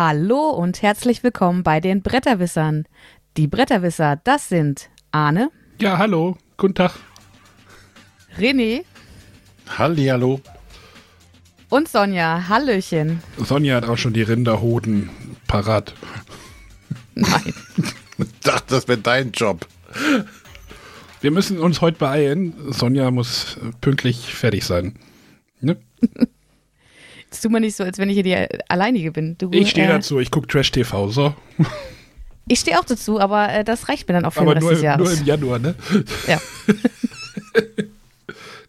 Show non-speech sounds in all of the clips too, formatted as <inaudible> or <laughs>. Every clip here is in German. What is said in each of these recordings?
Hallo und herzlich willkommen bei den Bretterwissern. Die Bretterwisser, das sind Arne, Ja, hallo, guten Tag. René Hallihallo. und Sonja. Hallöchen. Sonja hat auch schon die Rinderhoden parat. Nein. Ich dachte, das wäre dein Job. Wir müssen uns heute beeilen. Sonja muss pünktlich fertig sein. Ne? <laughs> Jetzt tu mal nicht so, als wenn ich hier die Alleinige bin. Du, Ich stehe äh, dazu, ich gucke Trash TV, so. <laughs> Ich stehe auch dazu, aber äh, das reicht mir dann auch für Aber den Rest nur, des im- Jahres. nur im Januar, ne? ja. <laughs>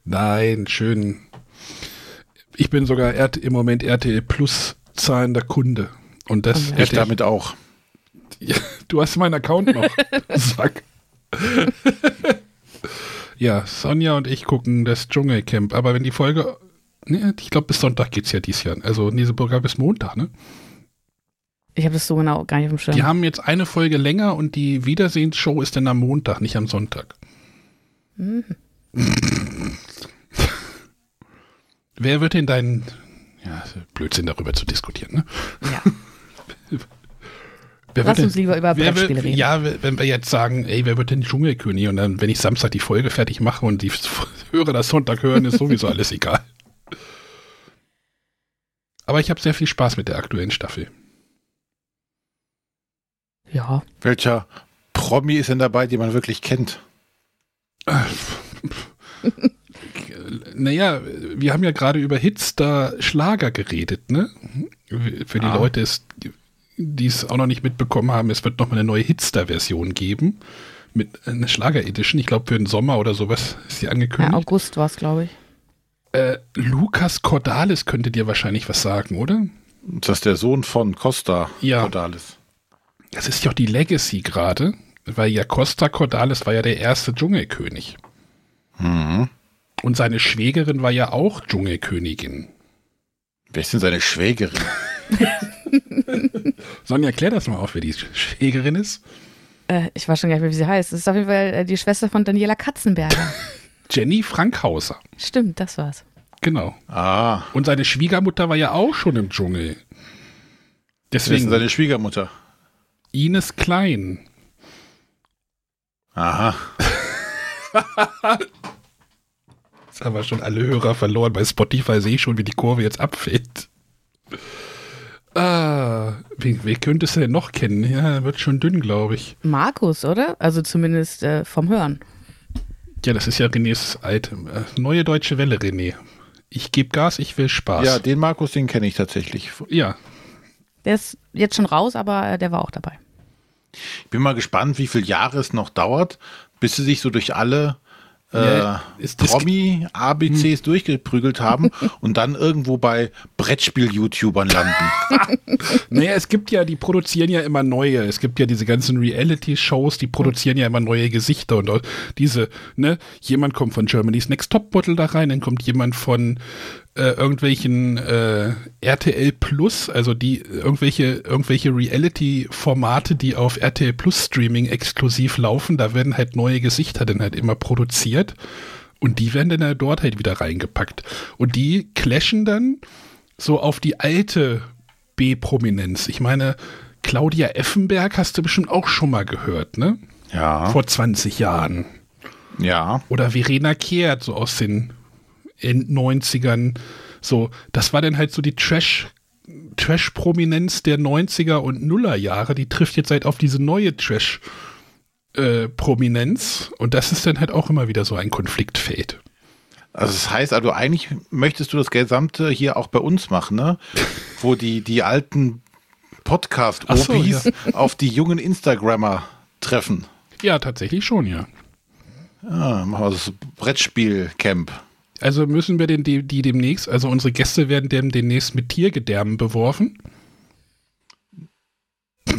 Nein, schön. Ich bin sogar RT, im Moment RTL Plus zahlender Kunde. Und das Oh. Ich damit auch. Ja, du hast meinen Account noch. <laughs> Sack. ja, Sonja und ich gucken das Dschungelcamp. Aber wenn die Folge. Ne, ich glaube, bis Sonntag geht's ja dieses Jahr. Also, nee, sogar bis Montag, ne? Ich habe das so genau gar nicht auf dem Schirm. Die haben jetzt eine Folge länger und die Wiedersehensshow ist dann am Montag, nicht am Sonntag. Mhm. Wer wird denn dein. Ja, Blödsinn darüber zu diskutieren, ne? Ja. <laughs> Wer Lass uns lieber über Brettspiele reden. Ja, wenn wir jetzt sagen, ey, wer wird denn Dschungelkönig? Und dann, wenn ich Samstag die Folge fertig mache und die <laughs> Hörer das Sonntag hören, ist sowieso <laughs> alles egal. Aber ich habe sehr viel Spaß mit der aktuellen Staffel. Ja. Welcher Promi ist denn dabei, den man wirklich kennt? <laughs> Naja, wir haben ja gerade über Hitstar Schlager geredet, ne? Für die Ah. Leute, ist, die es auch noch nicht mitbekommen haben, es wird noch mal eine neue Hitstar-Version geben. Mit einer Schlager-Edition. Ich glaube, für den Sommer oder sowas ist sie ja angekündigt. August war es, glaube ich. Äh, Lukas Cordalis könnte dir wahrscheinlich was sagen, oder? Das ist der Sohn von Costa Ja. Cordalis. Das ist ja auch die Legacy gerade, weil ja Costa Cordalis war ja der erste Dschungelkönig. Mhm. Und seine Schwägerin war ja auch Dschungelkönigin. Wer ist denn seine Schwägerin? <laughs> Sonja, klär das mal auf, wer die Schwägerin ist. Äh, ich weiß schon gar nicht mehr, wie sie heißt. Es ist auf jeden Fall äh, die Schwester von Daniela Katzenberger. <laughs> Jenny Frankhauser. Stimmt, das war's. Genau. Ah, Und seine Schwiegermutter war ja auch schon im Dschungel. Deswegen seine Schwiegermutter? Ines Klein. Aha. <laughs> Jetzt haben wir schon alle Hörer verloren. Bei Spotify sehe ich schon, wie die Kurve jetzt abfällt. Ah, wen, wen könntest du denn noch kennen? Ja, wird schon dünn, glaube ich. Markus, oder? Also zumindest äh, vom Hören. Ja, das ist ja Renés alte, äh, neue deutsche Welle, René. Ich gebe Gas, ich will Spaß. Ja, den Markus, den kenne ich tatsächlich. ja. Der ist jetzt schon raus, aber äh, der war auch dabei. Ich bin mal gespannt, wie viele Jahre es noch dauert, bis sie sich so durch alle äh, Ja, ist das- Promi-ABCs durchgeprügelt haben <laughs> und dann irgendwo bei Brettspiel-YouTubern landen. <laughs> Naja, es gibt ja, die produzieren ja immer neue. Es gibt ja diese ganzen Reality-Shows, die produzieren ja immer neue Gesichter und diese, ne, jemand kommt von Germany's Next Top Bottle da rein, dann kommt jemand von äh, irgendwelchen äh, RTL Plus, also die irgendwelche, irgendwelche Reality-Formate, die auf RTL Plus Streaming exklusiv laufen, da werden halt neue Gesichter dann halt immer produziert. Und die werden dann halt dort halt wieder reingepackt. Und die clashen dann so auf die alte B-Prominenz. Ich meine, Claudia Effenberg hast du bestimmt auch schon mal gehört, ne? Ja. Vor 20 Jahren. Ja. Oder Verena Kehrt, so aus den End-90ern. So, das war dann halt so die Trash- Trash-Prominenz der 90er und Nuller-Jahre. Die trifft jetzt halt auf diese neue Trash- äh, und das ist dann halt auch immer wieder so ein Konfliktfeld. Also das heißt, also eigentlich möchtest du das Gesamte hier auch bei uns machen, ne? <laughs> Wo die, die alten Ach so, Podcast-Opis <laughs> auf die jungen Instagrammer treffen. Ja, tatsächlich schon, ja. Ja, machen wir das Brettspiel-Camp. Also müssen wir den, die, die demnächst, also unsere Gäste werden dem demnächst mit Tiergedärmen beworfen.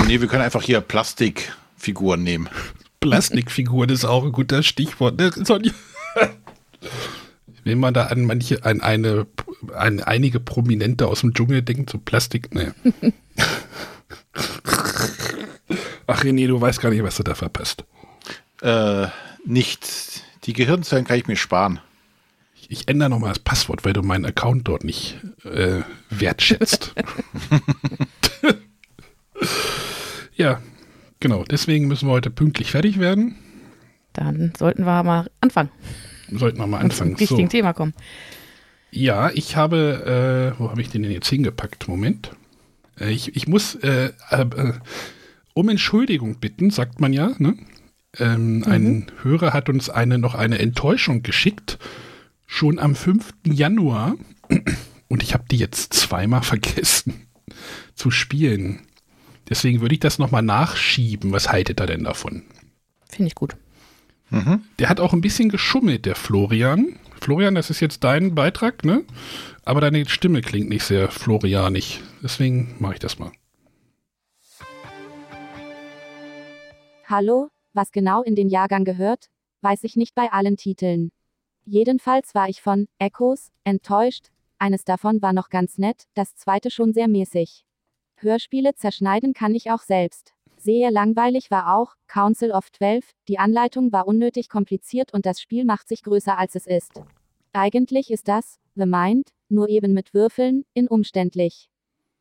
Nee, wir können einfach hier Plastikfiguren nehmen. <laughs> Plastikfiguren ist auch ein guter Stichwort. Ne? Sonja? <laughs> Wenn man da an manche, an eine, an einige Prominente aus dem Dschungel denkt, so Plastik, ne. <laughs> Ach René, du weißt gar nicht, was du da verpasst. Äh, nicht. Die Gehirnzellen kann ich mir sparen. Ich ändere nochmal das Passwort, weil du meinen Account dort nicht äh, wertschätzt. <laughs> Genau, deswegen müssen wir heute pünktlich fertig werden. Dann sollten wir mal anfangen. Sollten wir mal Und zum anfangen. richtigen So. Thema kommen. Ja, ich habe, äh, wo habe ich den denn jetzt hingepackt? Moment. Äh, ich, ich muss äh, äh, um Entschuldigung bitten, sagt man ja. Ne? Ähm, Ein Hörer hat uns eine noch eine Enttäuschung geschickt, schon am 5. Januar. Und ich habe die jetzt zweimal vergessen zu spielen. Deswegen würde ich das nochmal nachschieben. Was haltet ihr denn davon? Finde ich gut. Der hat auch ein bisschen geschummelt, der Florian. Florian, das ist jetzt dein Beitrag, ne? Aber deine Stimme klingt nicht sehr florianig. Deswegen mache ich das mal. Hallo, was genau in den Jahrgang gehört, weiß ich nicht bei allen Titeln. Jedenfalls war ich von Echos enttäuscht, eines davon war noch ganz nett, das zweite schon sehr mäßig. Hörspiele zerschneiden kann ich auch selbst. Sehr langweilig war auch Council of Twelve, die Anleitung war unnötig kompliziert und das Spiel macht sich größer als es ist. Eigentlich ist das, The Mind, nur eben mit Würfeln, in umständlich.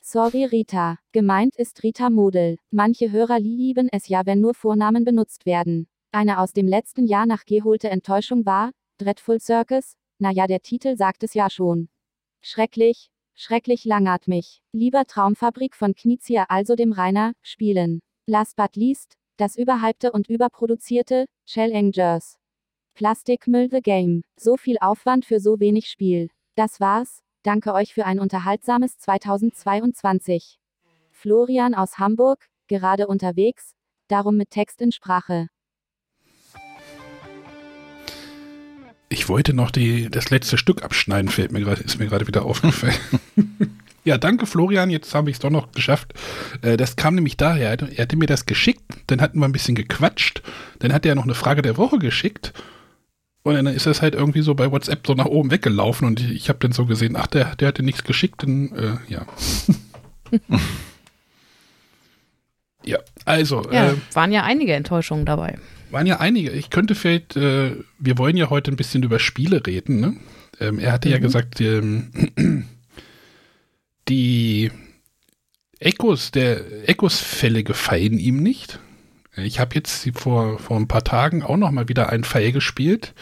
Sorry Rita. Gemeint ist Rita Model. Manche Hörer lieben es ja, wenn nur Vornamen benutzt werden. Eine aus dem letzten Jahr nach geholte Enttäuschung war, Dreadful Circus, naja, der Titel sagt es ja schon. Schrecklich, schrecklich langatmig. Lieber Traumfabrik von Knizia, also dem Rainer, spielen. Last but least, das überhypte und überproduzierte, Shell Angers. Plastikmüll the Game. So viel Aufwand für so wenig Spiel. Das war's, danke euch für ein unterhaltsames 2022. Florian aus Hamburg, gerade unterwegs, darum mit Text in Sprache. Ich wollte noch die, das letzte Stück abschneiden, fällt mir gerade, ist mir gerade wieder aufgefallen. <laughs> ja, danke Florian, jetzt habe ich es doch noch geschafft. Äh, das kam nämlich daher, er hatte mir das geschickt, dann hatten wir ein bisschen gequatscht, dann hat er noch eine Frage der Woche geschickt und dann ist das halt irgendwie so bei WhatsApp so nach oben weggelaufen und ich, ich habe dann so gesehen, ach, der, der hatte nichts geschickt, dann, äh, ja. <laughs> ja, also, Ja, äh, waren ja einige Enttäuschungen dabei. Waren ja einige. Ich könnte vielleicht, äh, wir wollen ja heute ein bisschen über Spiele reden. Ne? Ähm, er hatte ja gesagt, ähm, <clears throat> die Echos, der Echos-Fälle gefallen ihm nicht. Ich habe jetzt vor, vor ein paar Tagen auch noch mal wieder einen Fall gespielt.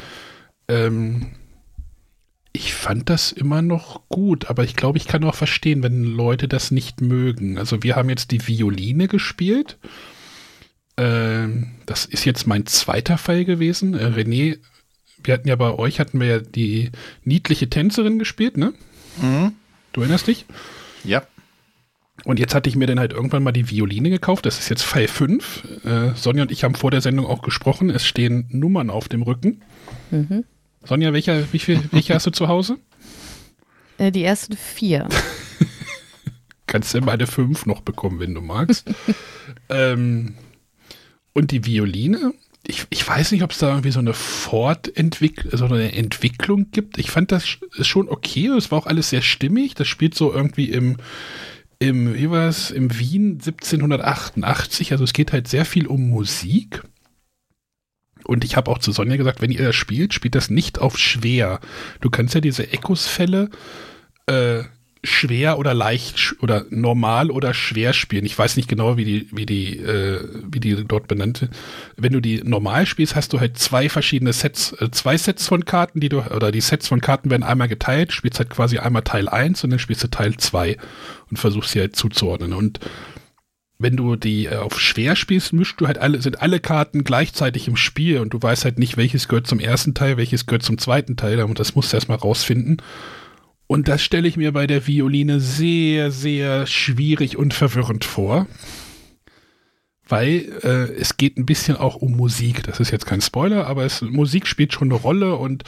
Ähm, ich fand das immer noch gut, aber ich glaube, ich kann auch verstehen, wenn Leute das nicht mögen. Also wir haben jetzt die Violine gespielt. Ähm, das ist jetzt mein zweiter Fall gewesen. Äh, René, wir hatten ja bei euch, hatten wir ja die niedliche Tänzerin gespielt, ne? Du erinnerst dich? Ja. Und jetzt hatte ich mir dann halt irgendwann mal die Violine gekauft. Das ist jetzt Fall 5. Äh, Sonja und ich haben vor der Sendung auch gesprochen. Es stehen Nummern auf dem Rücken. Sonja, welcher, wie viel, welche hast du zu Hause? <laughs> Äh, die ersten vier. <laughs> Kannst du meine 5 noch bekommen, wenn du magst. <laughs> ähm, und die Violine, ich, ich weiß nicht, ob es da irgendwie so eine Fortentwicklung, so eine Entwicklung gibt. Ich fand das sch- schon okay. Es war auch alles sehr stimmig. Das spielt so irgendwie im, im, wie war es, im Wien 1788. Also es geht halt sehr viel um Musik. Und ich habe auch zu Sonja gesagt, wenn ihr das spielt, spielt das nicht auf schwer. Du kannst ja diese Echos-Fälle äh, schwer oder leicht oder normal oder schwer spielen. Ich weiß nicht genau, wie die, wie die, äh, wie die dort benannte. Wenn du die normal spielst, hast du halt zwei verschiedene Sets, äh, zwei Sets von Karten, die du, oder die Sets von Karten werden einmal geteilt, spielst halt quasi einmal Teil 1 und dann spielst du Teil 2 und versuchst sie halt zuzuordnen. Und wenn du die äh, auf schwer spielst, mischst du halt alle, sind alle Karten gleichzeitig im Spiel und du weißt halt nicht, welches gehört zum ersten Teil, welches gehört zum zweiten Teil, und das musst du erstmal rausfinden. Und das stelle ich mir bei der Violine sehr, sehr schwierig und verwirrend vor. Weil äh, es geht ein bisschen auch um Musik. Das ist jetzt kein Spoiler, aber es, Musik spielt schon eine Rolle und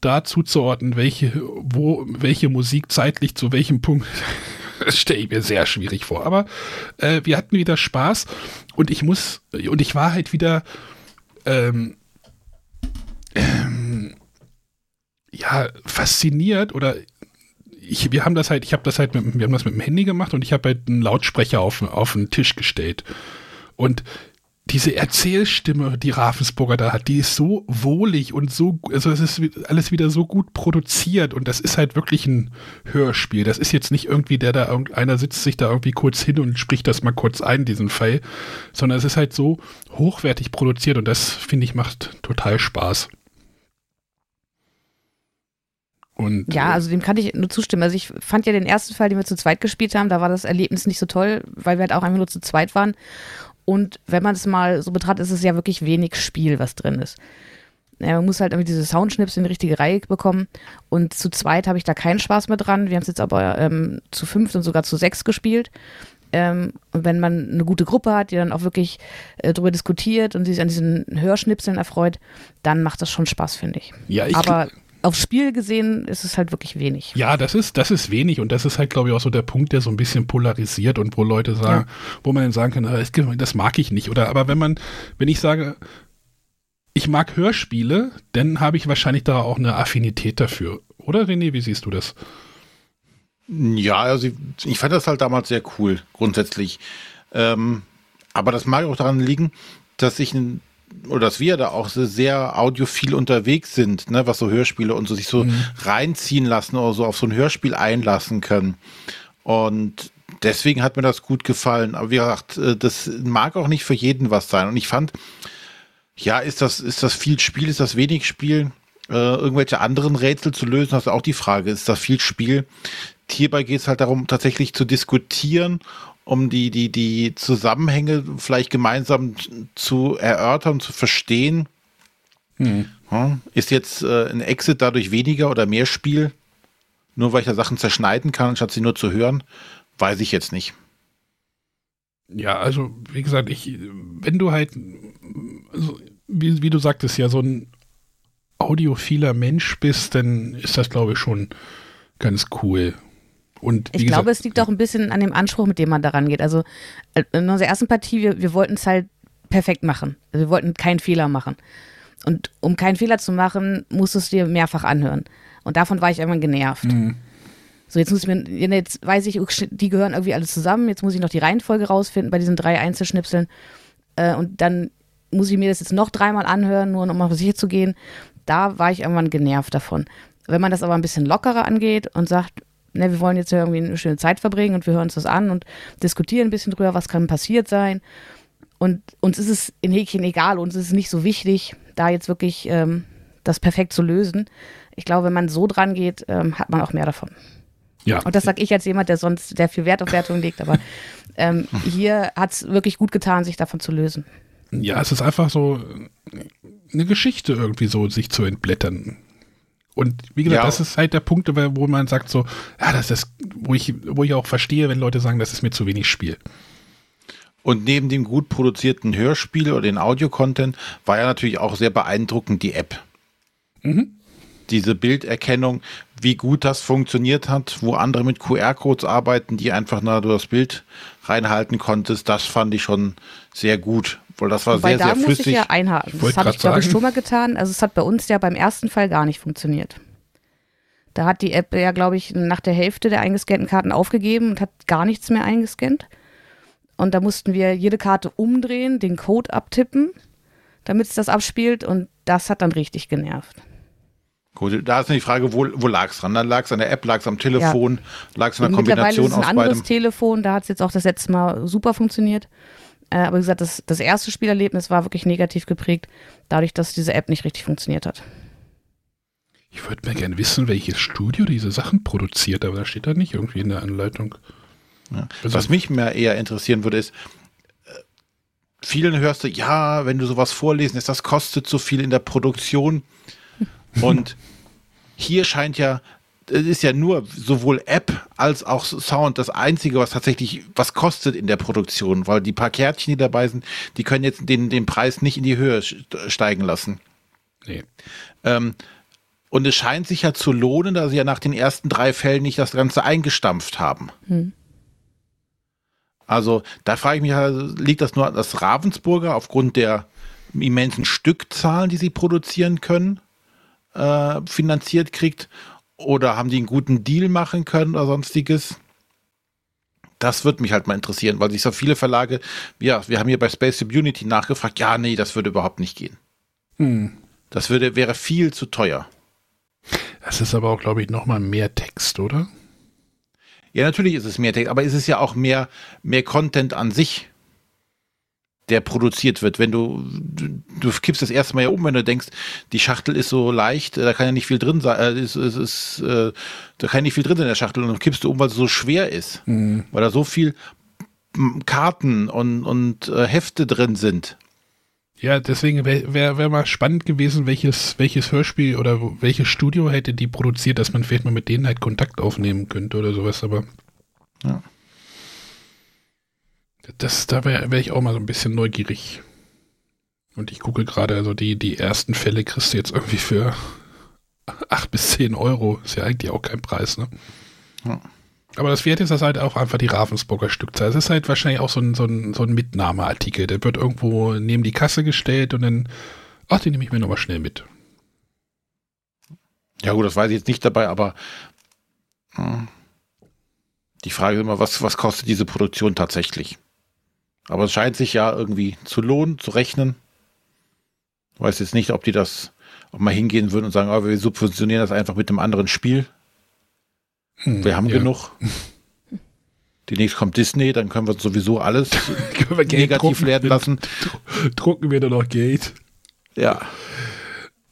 da zuzuordnen, welche, wo, welche Musik zeitlich zu welchem Punkt, <laughs> das stelle ich mir sehr schwierig vor. Aber äh, wir hatten wieder Spaß und ich muss, und ich war halt wieder, ähm, ähm, ja, fasziniert oder ich, wir haben das halt, ich habe das halt mit, wir haben das mit dem Handy gemacht und ich habe halt einen Lautsprecher auf, auf den Tisch gestellt. Und diese Erzählstimme, die Ravensburger da hat, die ist so wohlig und so, also es ist alles wieder so gut produziert und das ist halt wirklich ein Hörspiel. Das ist jetzt nicht irgendwie der da, irgendeiner sitzt sich da irgendwie kurz hin und spricht das mal kurz ein, diesen Fall, sondern es ist halt so hochwertig produziert und das, finde ich, macht total Spaß. Und, ja, äh, also dem kann ich nur zustimmen. Also ich fand ja den ersten Fall, den wir zu zweit gespielt haben, da war das Erlebnis nicht so toll, weil wir halt auch einfach nur zu zweit waren. Und wenn man es mal so betrachtet, ist es ja wirklich wenig Spiel, was drin ist. Ja, man muss halt irgendwie diese Soundschnips in die richtige Reihe bekommen. Und zu zweit habe ich da keinen Spaß mehr dran. Wir haben es jetzt aber ähm, zu fünf und sogar zu sechs gespielt. Ähm, und wenn man eine gute Gruppe hat, die dann auch wirklich äh, darüber diskutiert und sich an diesen Hörschnipseln erfreut, dann macht das schon Spaß, finde ich. Ja, ich aber aufs Spiel gesehen ist es halt wirklich wenig. Ja, das ist, das ist wenig und das ist halt, glaube ich, auch so der Punkt, der so ein bisschen polarisiert und wo Leute sagen, ja. wo man dann sagen kann, ah, das mag ich nicht. Oder aber wenn man, wenn ich sage, ich mag Hörspiele, dann habe ich wahrscheinlich da auch eine Affinität dafür. Oder René, wie siehst du das? Ja, also ich, ich fand das halt damals sehr cool, grundsätzlich. Ähm, aber das mag auch daran liegen, dass ich ein oder dass wir da auch sehr audiophil unterwegs sind, ne, was so Hörspiele und so sich so mhm. reinziehen lassen oder so auf so ein Hörspiel einlassen können. Und deswegen hat mir das gut gefallen. Aber wie gesagt, äh, das mag auch nicht für jeden was sein. Und ich fand, ja, ist das, ist das viel Spiel, ist das wenig Spiel? Äh, irgendwelche anderen Rätsel zu lösen, das ist auch die Frage. Ist das viel Spiel? Hierbei geht es halt darum, tatsächlich zu diskutieren um die, die, die Zusammenhänge vielleicht gemeinsam zu erörtern, zu verstehen. Hm. Ist jetzt äh, ein Exit dadurch weniger oder mehr Spiel? Nur weil ich da Sachen zerschneiden kann, anstatt sie nur zu hören? Weiß ich jetzt nicht. Ja, also wie gesagt, ich, wenn du halt, also, wie, wie du sagtest, ja, so ein audiophiler Mensch bist, dann ist das, glaube ich, schon ganz cool. Und ich glaube, es liegt auch ein bisschen an dem Anspruch, mit dem man daran geht. Also äh, in unserer ersten Partie, wir, wir wollten es halt perfekt machen. Also wir wollten keinen Fehler machen. Und um keinen Fehler zu machen, musstest du dir mehrfach anhören. Und davon war ich irgendwann genervt. Mhm. So, jetzt muss ich mir, jetzt weiß ich, die gehören irgendwie alle zusammen. Jetzt muss ich noch die Reihenfolge rausfinden bei diesen drei Einzelschnipseln. Äh, und dann muss ich mir das jetzt noch dreimal anhören, nur um auf sicher zu gehen. Da war ich irgendwann genervt davon. Wenn man das aber ein bisschen lockerer angeht und sagt, ne, wir wollen jetzt irgendwie eine schöne Zeit verbringen und wir hören uns das an und diskutieren ein bisschen drüber, was kann passiert sein. Und uns ist es in Häkchen egal, uns ist es nicht so wichtig, da jetzt wirklich ähm, das perfekt zu lösen. Ich glaube, wenn man so dran geht, ähm, hat man auch mehr davon. Ja. Und das sage ich als jemand, der sonst der viel Wert auf Wertung legt, aber ähm, <laughs> hier hat es wirklich gut getan, sich davon zu lösen. Ja, es ist einfach so eine Geschichte irgendwie so, sich zu entblättern. Und wie gesagt, ja. das ist halt der Punkt, wo man sagt so, ja, das ist, wo ich, wo ich auch verstehe, wenn Leute sagen, das ist mir zu wenig Spiel. Und neben dem gut produzierten Hörspiel oder den Audio-Content war ja natürlich auch sehr beeindruckend die App. Mhm. Diese Bilderkennung, wie gut das funktioniert hat, wo andere mit QR-Codes arbeiten, die einfach nur das Bild reinhalten konntest, das fand ich schon sehr gut. Weil das war Wobei, sehr, sehr flüssig. Da muss ich ja einhaken. Das habe ich, glaube ich, schon mal getan. Also es hat bei uns ja beim ersten Fall gar nicht funktioniert. Da hat die App ja, glaube ich, nach der Hälfte der eingescannten Karten aufgegeben und hat gar nichts mehr eingescannt. Und da mussten wir jede Karte umdrehen, den Code abtippen, damit es das abspielt. Und das hat dann richtig genervt. Gut, da ist die Frage, wo, wo lag es dran? Dann lag es an der App, lag es am Telefon, ja. lag es an der Kombination aus beidem? Mittlerweile ist ein anderes Telefon, da hat es jetzt auch das letzte Mal super funktioniert. Äh, aber wie gesagt, das, das erste Spielerlebnis war wirklich negativ geprägt, dadurch, dass diese App nicht richtig funktioniert hat. Ich würde mir gerne wissen, welches Studio diese Sachen produziert, aber da steht da nicht irgendwie in der Anleitung. Ja. Also, Was mich mehr eher interessieren würde, ist, äh, vielen hörst du, ja, wenn du sowas vorlesen ist, das kostet so viel in der Produktion. <laughs> Und hier scheint ja ist ja nur sowohl App als auch Sound das Einzige, was tatsächlich was kostet in der Produktion, weil die paar Kärtchen, die dabei sind, die können jetzt den, den Preis nicht in die Höhe steigen lassen. Nee. Ähm, und es scheint sich ja zu lohnen, da sie ja nach den ersten drei Fällen nicht das Ganze eingestampft haben. Hm. Also da frage ich mich, liegt das nur an das Ravensburger aufgrund der immensen Stückzahlen, die sie produzieren können, äh, finanziert kriegt? Oder haben die einen guten Deal machen können oder sonstiges? Das würde mich halt mal interessieren, weil sich so viele Verlage, ja, wir haben hier bei Space Unity nachgefragt, ja, nee, das würde überhaupt nicht gehen. Hm. Das würde, wäre viel zu teuer. Das ist aber auch, glaube ich, nochmal mehr Text, oder? Ja, natürlich ist es mehr Text, aber es ist ja auch mehr, mehr Content an sich, der produziert wird. Wenn du, du, du kippst das erste Mal ja um, wenn du denkst, die Schachtel ist so leicht, da kann ja nicht viel drin sein, äh, ist, ist, ist, äh, da kann ja nicht viel drin sein in der Schachtel und dann kippst du um, weil es so schwer ist, Mhm. weil da so viel Karten und, und äh, Hefte drin sind. Ja, deswegen wäre wär, wär mal spannend gewesen, welches, welches Hörspiel oder welches Studio hätte die produziert, dass man vielleicht mal mit denen halt Kontakt aufnehmen könnte oder sowas, aber. Ja. Das, da wäre wär ich auch mal so ein bisschen neugierig. Und ich gucke gerade, also die, die ersten Fälle kriegst du jetzt irgendwie für <laughs> 8 bis 10 Euro. Ist ja eigentlich auch kein Preis, ne? Ja. Aber das Wert ist das halt auch einfach die Ravensburger Stückzahl. Es ist halt wahrscheinlich auch so ein, so ein, so ein Mitnahmeartikel. Der wird irgendwo neben die Kasse gestellt und dann, ach, den nehme ich mir nochmal schnell mit. Ja gut, das weiß ich jetzt nicht dabei, aber hm, die Frage ist immer, was, was kostet diese Produktion tatsächlich? Aber es scheint sich ja irgendwie zu lohnen, zu rechnen. Ich weiß jetzt nicht, ob die das, ob mal hingehen würden und sagen, oh, wir subventionieren das einfach mit einem anderen Spiel. Hm, Wir haben ja. genug. <laughs> Demnächst kommt Disney, dann können wir sowieso alles <laughs> negativ drucken, werden lassen. <laughs> Drucken wir nur noch Geld. Ja.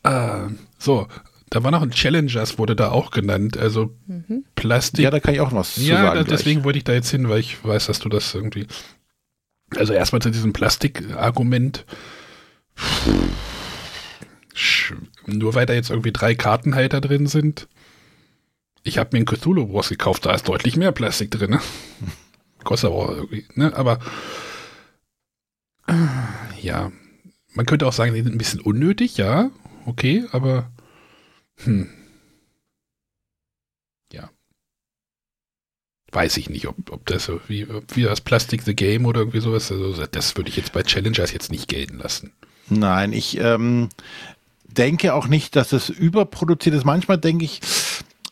Ah, so, da war noch ein Challengers, wurde da auch genannt. Also Plastik. Ja, da kann ich auch noch was zu Ja, sagen. da, gleich. deswegen wollte ich da jetzt hin, weil ich weiß, dass du das irgendwie. Also erstmal zu diesem Plastikargument. Nur weil da jetzt irgendwie drei Kartenhalter drin sind. Ich habe mir einen Cthulhu Wars gekauft, da ist deutlich mehr Plastik drin. Ne? Kostet aber auch irgendwie, ne? Aber äh, ja, man könnte auch sagen, die sind ein bisschen unnötig, ja, okay, aber hm. Ja. Weiß ich nicht, ob, ob das so wie, wie das Plastic the Game oder irgendwie sowas, also das würde ich jetzt bei Challengers jetzt nicht gelten lassen. Nein, ich ähm, denke auch nicht, dass es überproduziert ist. Manchmal denke ich,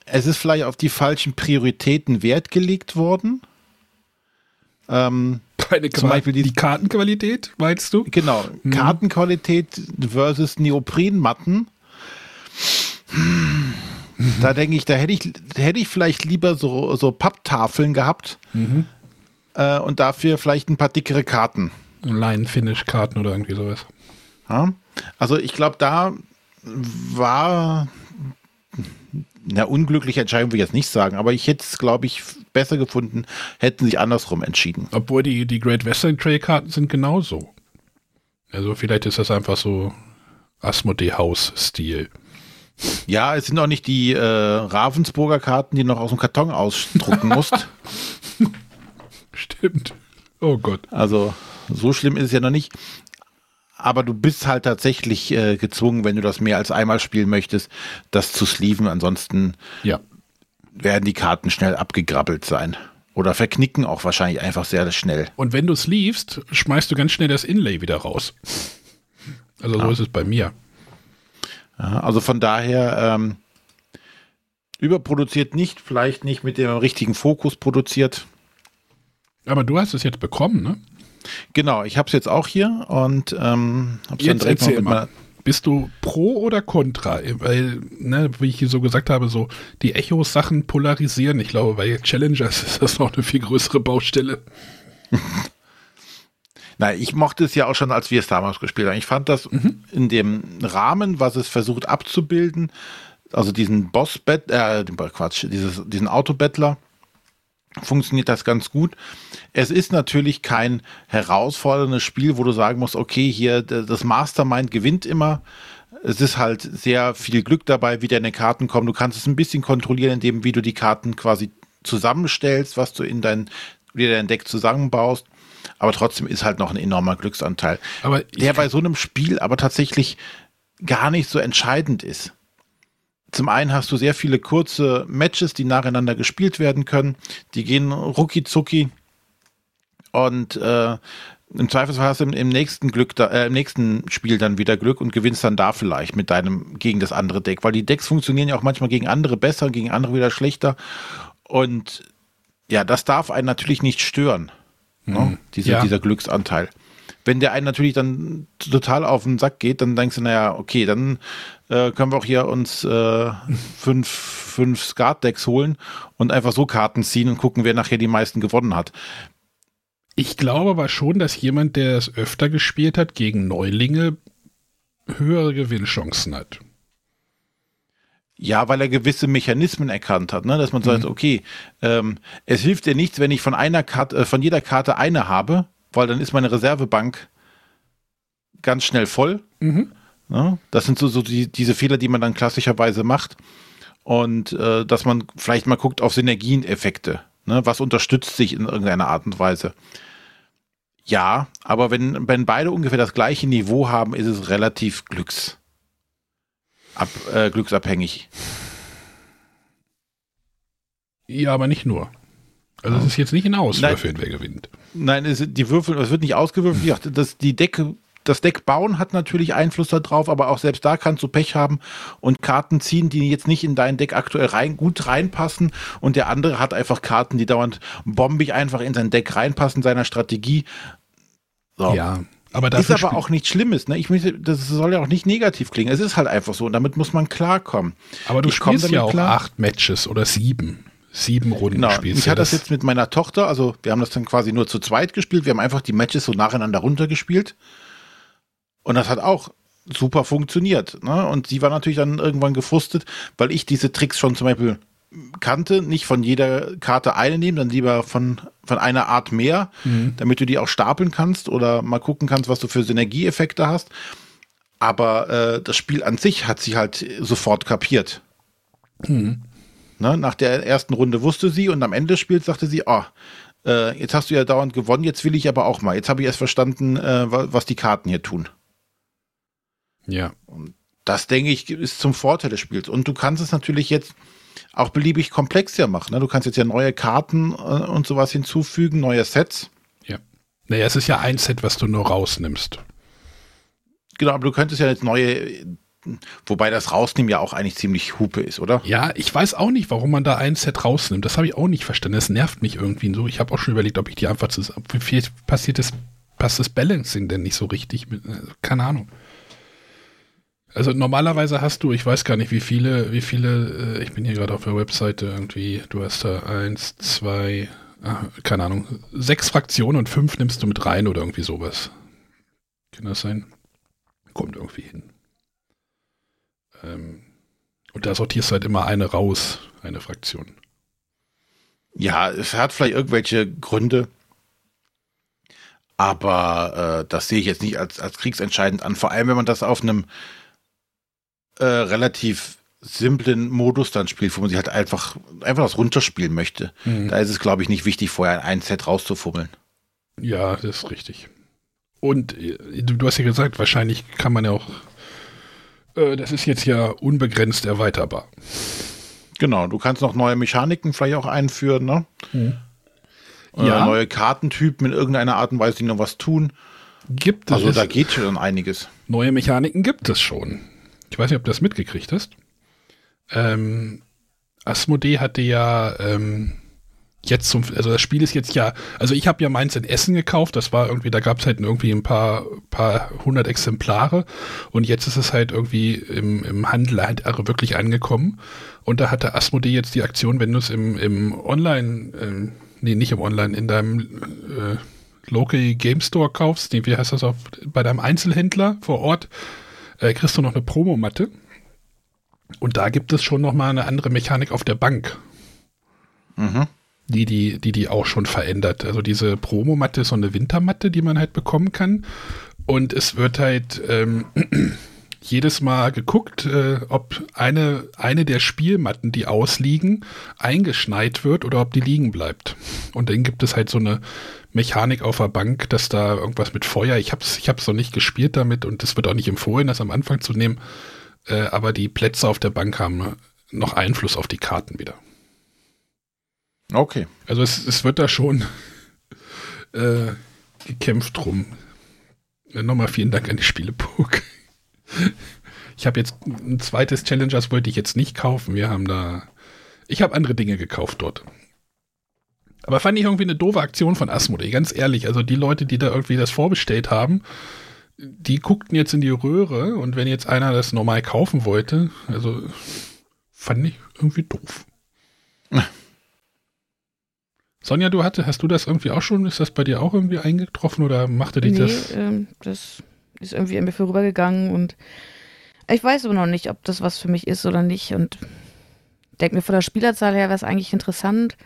es ist vielleicht auf die falschen Prioritäten Wert gelegt worden. Ähm, Keine Zum Beispiel die- die Kartenqualität, meinst du? genau, Kartenqualität versus Neoprenmatten. Da denke ich, da hätte ich, hätte ich vielleicht lieber so, so Papptafeln gehabt äh, und dafür vielleicht ein paar dickere Karten. Line-Finish-Karten oder irgendwie sowas. Ja? Also ich glaube, da war eine unglückliche Entscheidung, will ich jetzt nicht sagen, aber ich hätte es, glaube ich, besser gefunden, hätten sich andersrum entschieden. Obwohl die, die Great Western Trail Karten sind genauso. Also vielleicht ist das einfach so Asmodee House-Stil. Ja, es sind auch nicht die äh, Ravensburger Karten, die du noch aus dem Karton ausdrucken musst. <laughs> Stimmt. Oh Gott. Also so schlimm ist es ja noch nicht. Aber du bist halt tatsächlich äh, gezwungen, wenn du das mehr als einmal spielen möchtest, das zu sleeven. Ansonsten Ja. werden die Karten schnell abgegrabbelt sein. Oder verknicken auch wahrscheinlich einfach sehr schnell. Und wenn du sleevest, schmeißt du ganz schnell das Inlay wieder raus. Also so ist es bei mir. Ja, also von daher ähm, überproduziert nicht, vielleicht nicht mit dem richtigen Fokus produziert. Aber du hast es jetzt bekommen, ne? Genau, ich habe es jetzt auch hier und ähm, habe es direkt noch mit mal. meiner. Bist du pro oder contra? Weil, ne, wie ich hier so gesagt habe, so die Echos-Sachen polarisieren. Ich glaube, bei Challengers <laughs> ist das noch eine viel größere Baustelle. <laughs> Nein, ich mochte es ja auch schon, als wir es damals gespielt haben. Ich fand das in dem Rahmen, was es versucht abzubilden, also diesen Boss-Bett, äh, Quatsch, dieses, diesen Autobettler, funktioniert das ganz gut. Es ist natürlich kein herausforderndes Spiel, wo du sagen musst, okay, hier das Mastermind gewinnt immer. Es ist halt sehr viel Glück dabei, wie deine Karten kommen. Du kannst es ein bisschen kontrollieren, indem wie du die Karten quasi zusammenstellst, was du in dein, wie dein Deck zusammenbaust. Aber trotzdem ist halt noch ein enormer Glücksanteil, Aber der bei so einem Spiel aber tatsächlich gar nicht so entscheidend ist. Zum einen hast du sehr viele kurze Matches, die nacheinander gespielt werden können. Die gehen rucki zucki. Und äh, im Zweifelsfall hast du im, im nächsten Glück da, äh, im nächsten Spiel dann wieder Glück und gewinnst dann da vielleicht mit deinem gegen das andere Deck, weil die Decks funktionieren ja auch manchmal gegen andere besser, gegen andere wieder schlechter. Und Ja, das darf einen natürlich nicht stören. Ne? Mhm. Diese, Ja. Dieser Glücksanteil. Wenn der einen natürlich dann total auf den Sack geht, dann denkst du, naja, okay, dann äh, können wir auch hier uns äh, <laughs> fünf, fünf Skat-Decks holen und einfach so Karten ziehen und gucken, wer nachher die meisten gewonnen hat. Ich glaube aber schon, dass jemand, der es öfter gespielt hat, gegen Neulinge höhere Gewinnchancen hat. Ja, weil er gewisse Mechanismen erkannt hat, ne? dass man sagt, okay, ähm, es hilft dir nichts, wenn ich von einer Karte, äh, von jeder Karte eine habe, weil dann ist meine Reservebank ganz schnell voll. Mhm. Ne? Das sind so, so die, diese Fehler, die man dann klassischerweise macht. Und äh, dass man vielleicht mal guckt auf Synergieneffekte. Ne? Was unterstützt sich in irgendeiner Art und Weise? Ja, aber wenn, wenn beide ungefähr das gleiche Niveau haben, ist es relativ glücks, ab, äh, glücksabhängig. Ja, aber nicht nur. Also es ist jetzt nicht ein Auswürfeln, wer gewinnt. Nein, es, die Würfel, es wird nicht ausgewürfelt. Ja, das, die Decke, das Deck bauen hat natürlich Einfluss darauf, aber auch selbst da kannst du Pech haben und Karten ziehen, die jetzt nicht in dein Deck aktuell rein, gut reinpassen. Und der andere hat einfach Karten, die dauernd bombig einfach in sein Deck reinpassen, seiner Strategie. So. Ja, aber Ist dafür aber auch nichts Schlimmes, ne? Ich möchte, das soll ja auch nicht negativ klingen. Es ist halt einfach so und damit muss man klarkommen. aber du ich spielst ja auch klar. acht Matches oder sieben. Sieben Runden Genau, spielst ich du hatte das jetzt mit meiner Tochter, also wir haben das dann quasi nur zu zweit gespielt, wir haben einfach die Matches so nacheinander runtergespielt und das hat auch super funktioniert. Ne? Und sie war natürlich dann irgendwann gefrustet, weil ich diese Tricks schon zum Beispiel kannte, nicht von jeder Karte eine nehmen, dann lieber von, von einer Art mehr, damit du die auch stapeln kannst oder mal gucken kannst, was du für Synergieeffekte hast. Aber äh, das Spiel an sich hat sie halt sofort kapiert. Ne, nach der ersten Runde wusste sie und am Ende des Spiels sagte sie, oh, äh, jetzt hast du ja dauernd gewonnen, jetzt will ich aber auch mal. Jetzt habe ich erst verstanden, äh, wa- was die Karten hier tun. Ja. Das, denke ich, ist zum Vorteil des Spiels. Und du kannst es natürlich jetzt auch beliebig komplex ja machen. Ne? Du kannst jetzt ja neue Karten äh, und sowas hinzufügen, neue Sets. Ja. Naja, es ist ja ein Set, was du nur rausnimmst. Genau, aber du könntest ja jetzt neue, wobei das Rausnehmen ja auch eigentlich ziemlich Hupe ist, oder? Ja, ich weiß auch nicht, warum man da ein Set rausnimmt. Das habe ich auch nicht verstanden. Das nervt mich irgendwie so. Ich habe auch schon überlegt, ob ich die einfach zusammen. Wie viel passiert das, passt das Balancing denn nicht so richtig mit? äh, Keine Ahnung. Also normalerweise hast du, ich weiß gar nicht, wie viele, wie viele, äh, ich bin hier gerade auf der Webseite irgendwie, du hast da eins, zwei, ah, keine Ahnung, sechs Fraktionen und fünf nimmst du mit rein oder irgendwie sowas. Kann das sein? Kommt irgendwie hin. Ähm, und da sortierst du halt immer eine raus, eine Fraktion. Ja, es hat vielleicht irgendwelche Gründe. Aber äh, das sehe ich jetzt nicht als, als kriegsentscheidend an. Vor allem, wenn man das auf einem äh, relativ simplen Modus dann spielt, wo man sich halt einfach, einfach das runterspielen möchte. Mhm. Da ist es, glaube ich, nicht wichtig, vorher ein Set rauszufummeln. Ja, das ist richtig. Und äh, du, hast ja gesagt, wahrscheinlich kann man ja auch, äh, das ist jetzt ja unbegrenzt erweiterbar. Genau, du kannst noch neue Mechaniken vielleicht auch einführen, ne? Oder Ja. neue Kartentypen in irgendeiner Art und Weise, die noch was tun. Gibt es Also da geht schon einiges. neue Mechaniken gibt es schon. Ich weiß nicht, ob du das mitgekriegt hast. Ähm, Asmodee hatte ja ähm, jetzt zum, also das Spiel ist jetzt ja, also ich habe ja meins in Essen gekauft, das war irgendwie, da gab es halt irgendwie ein paar, paar hundert Exemplare. Und jetzt ist es halt irgendwie im, im Handel halt wirklich angekommen. Und da hatte Asmodee jetzt die Aktion, wenn du es im, im Online, ähm, nee, nicht im Online, in deinem äh, Local Game Store kaufst, wie heißt das auf, bei deinem Einzelhändler vor Ort, äh, kriegst du noch eine Promomatte. Und da gibt es schon noch mal eine andere Mechanik auf der Bank, Mhm. die die, die die auch schon verändert. Also diese Promomatte ist so eine Wintermatte, die man halt bekommen kann. Und es wird halt ähm, <clears throat> jedes Mal geguckt, äh, ob eine, eine der Spielmatten, die ausliegen, eingeschneit wird oder ob die liegen bleibt. Und dann gibt es halt so eine Mechanik auf der Bank, dass da irgendwas mit Feuer, ich habe es ich hab's noch nicht gespielt damit und es wird auch nicht empfohlen, das am Anfang zu nehmen, äh, aber die Plätze auf der Bank haben noch Einfluss auf die Karten wieder. Okay. Also es, es wird da schon <laughs> äh, gekämpft drum. Äh, nochmal vielen Dank an die Spieleburg. <laughs> Ich habe jetzt ein zweites Challengers wollte ich jetzt nicht kaufen. Wir haben da, ich habe andere Dinge gekauft dort. Aber fand ich irgendwie eine doofe Aktion von Asmodee, ganz ehrlich. Also die Leute, die da irgendwie das vorbestellt haben, die guckten jetzt in die Röhre und wenn jetzt einer das normal kaufen wollte, also fand ich irgendwie doof. <laughs> Sonja, du hatte, hast du das irgendwie auch schon, ist das bei dir auch irgendwie eingetroffen oder machte dich nee, das? Ähm, das ist irgendwie an mir vorübergegangen und ich weiß aber noch nicht, ob das was für mich ist oder nicht und denke mir von der Spielerzahl her wäre es eigentlich interessant.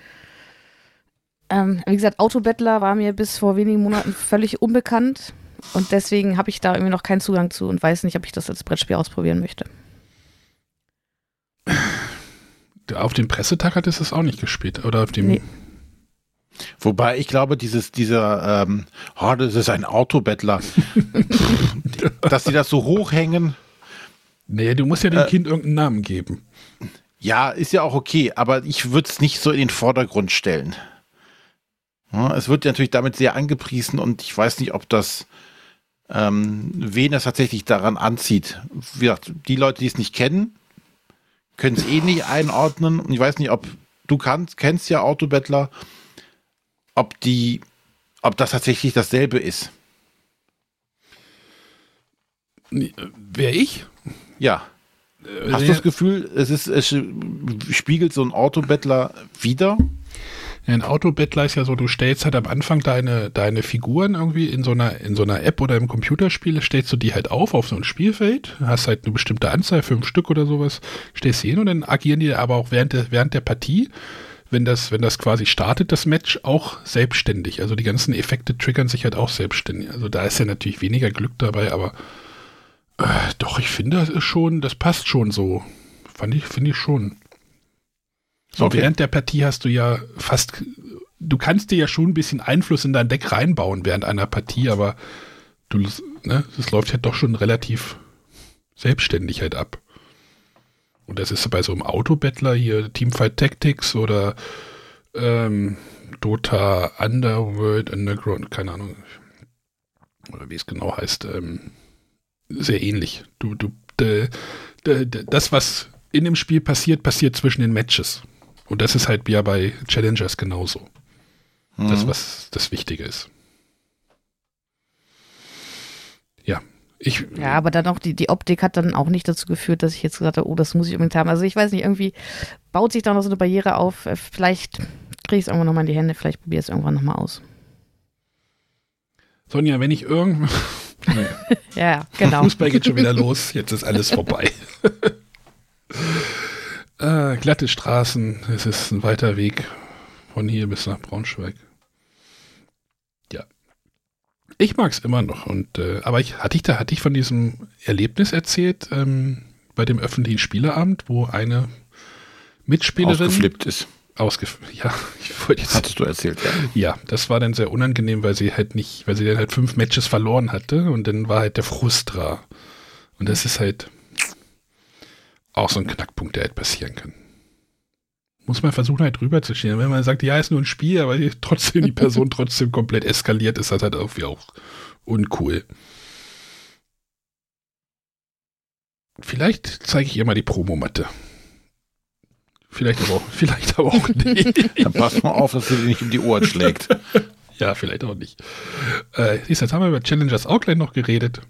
Ähm, wie gesagt, Autobettler war mir bis vor wenigen Monaten völlig unbekannt und deswegen habe ich da irgendwie noch keinen Zugang zu und weiß nicht, ob ich das als Brettspiel ausprobieren möchte. Auf dem Pressetag hat es das auch nicht gespielt oder auf dem Nee. Wobei ich glaube, dieses, dieser, ähm, oh, das ist ein Autobettler, <laughs> dass sie das so hochhängen, Nee, du musst ja dem Äh, Kind irgendeinen Namen geben. ja, ist ja auch okay, aber ich würde es nicht so in den Vordergrund stellen. Ja, es wird ja natürlich damit sehr angepriesen und ich weiß nicht, ob das, ähm, wen es tatsächlich daran anzieht. Wie gesagt, die Leute, die es nicht kennen, können es eh nicht einordnen und ich weiß nicht, ob du kannst, kennst ja Autobettler, ob die, ob das tatsächlich dasselbe ist. Äh, Wer ich? Ja. Äh, Hast du das Gefühl, es ist, es spiegelt so ein Autobettler wieder? Ja, ein Autobettler ist ja so, du stellst halt am Anfang deine, deine Figuren irgendwie in so einer, in so einer App oder im Computerspiel, stellst du die halt auf auf so ein Spielfeld, hast halt eine bestimmte Anzahl, fünf Stück oder sowas, stellst sie hin und dann agieren die aber auch während der, während der Partie, wenn das, wenn das quasi startet, das Match, auch selbstständig. Also die ganzen Effekte triggern sich halt auch selbstständig. Also da ist ja natürlich weniger Glück dabei, aber äh, doch, ich finde, das ist schon, das passt schon so. Fand ich, finde ich schon. So, Okay. während der Partie hast du ja fast, du kannst dir ja schon ein bisschen Einfluss in dein Deck reinbauen während einer Partie, aber du, ne, das läuft halt doch schon relativ selbstständig halt ab. Und das ist bei so einem Autobettler hier, Teamfight Tactics oder ähm, Dota Underworld, Underground, keine Ahnung, oder wie es genau heißt, ähm, sehr ähnlich. Du, du, de, de, de, das, was in dem Spiel passiert, passiert zwischen den Matches. Und das ist halt ja bei Challengers genauso. Das, was das Wichtige ist. Ja, ich, Ja, aber dann auch die, die Optik hat dann auch nicht dazu geführt, dass ich jetzt gesagt habe, oh, das muss ich unbedingt haben. Also ich weiß nicht, irgendwie baut sich da noch so eine Barriere auf. Äh, Vielleicht kriege ich es irgendwann nochmal in die Hände, vielleicht probiere ich es irgendwann nochmal aus. Sonja, wenn ich irgend <laughs> Ja, ja, genau. Fußball geht schon wieder los, jetzt ist alles vorbei. <laughs> äh, glatte Straßen, es ist ein weiter Weg von hier bis nach Braunschweig. Ja. Ich mag es immer noch. Und äh, aber ich hatte ich da hatte ich von diesem Erlebnis erzählt ähm, bei dem öffentlichen Spieleabend, wo eine Mitspielerin Ausgeflippt ist. ausgef ja, <laughs> ich wollte jetzt Hattest du erzählt, ja. ja, das war dann sehr unangenehm, weil sie halt nicht, weil sie dann halt fünf Matches verloren hatte und dann war halt der Frust da. Und das ist halt auch so ein Knackpunkt, der halt passieren kann. Muss man versuchen, halt drüber zu stehen. Wenn man sagt, ja, ist nur ein Spiel, aber die- trotzdem die Person <laughs> trotzdem komplett eskaliert, ist das halt irgendwie auch uncool. Vielleicht zeige ich ihr mal die Promomatte. Vielleicht aber auch, <laughs> vielleicht aber auch nicht. <laughs> Dann pass mal auf, dass du dir nicht um die Ohren schlägt. Ja, vielleicht auch nicht. Äh, jetzt haben wir über Challengers Outline noch geredet.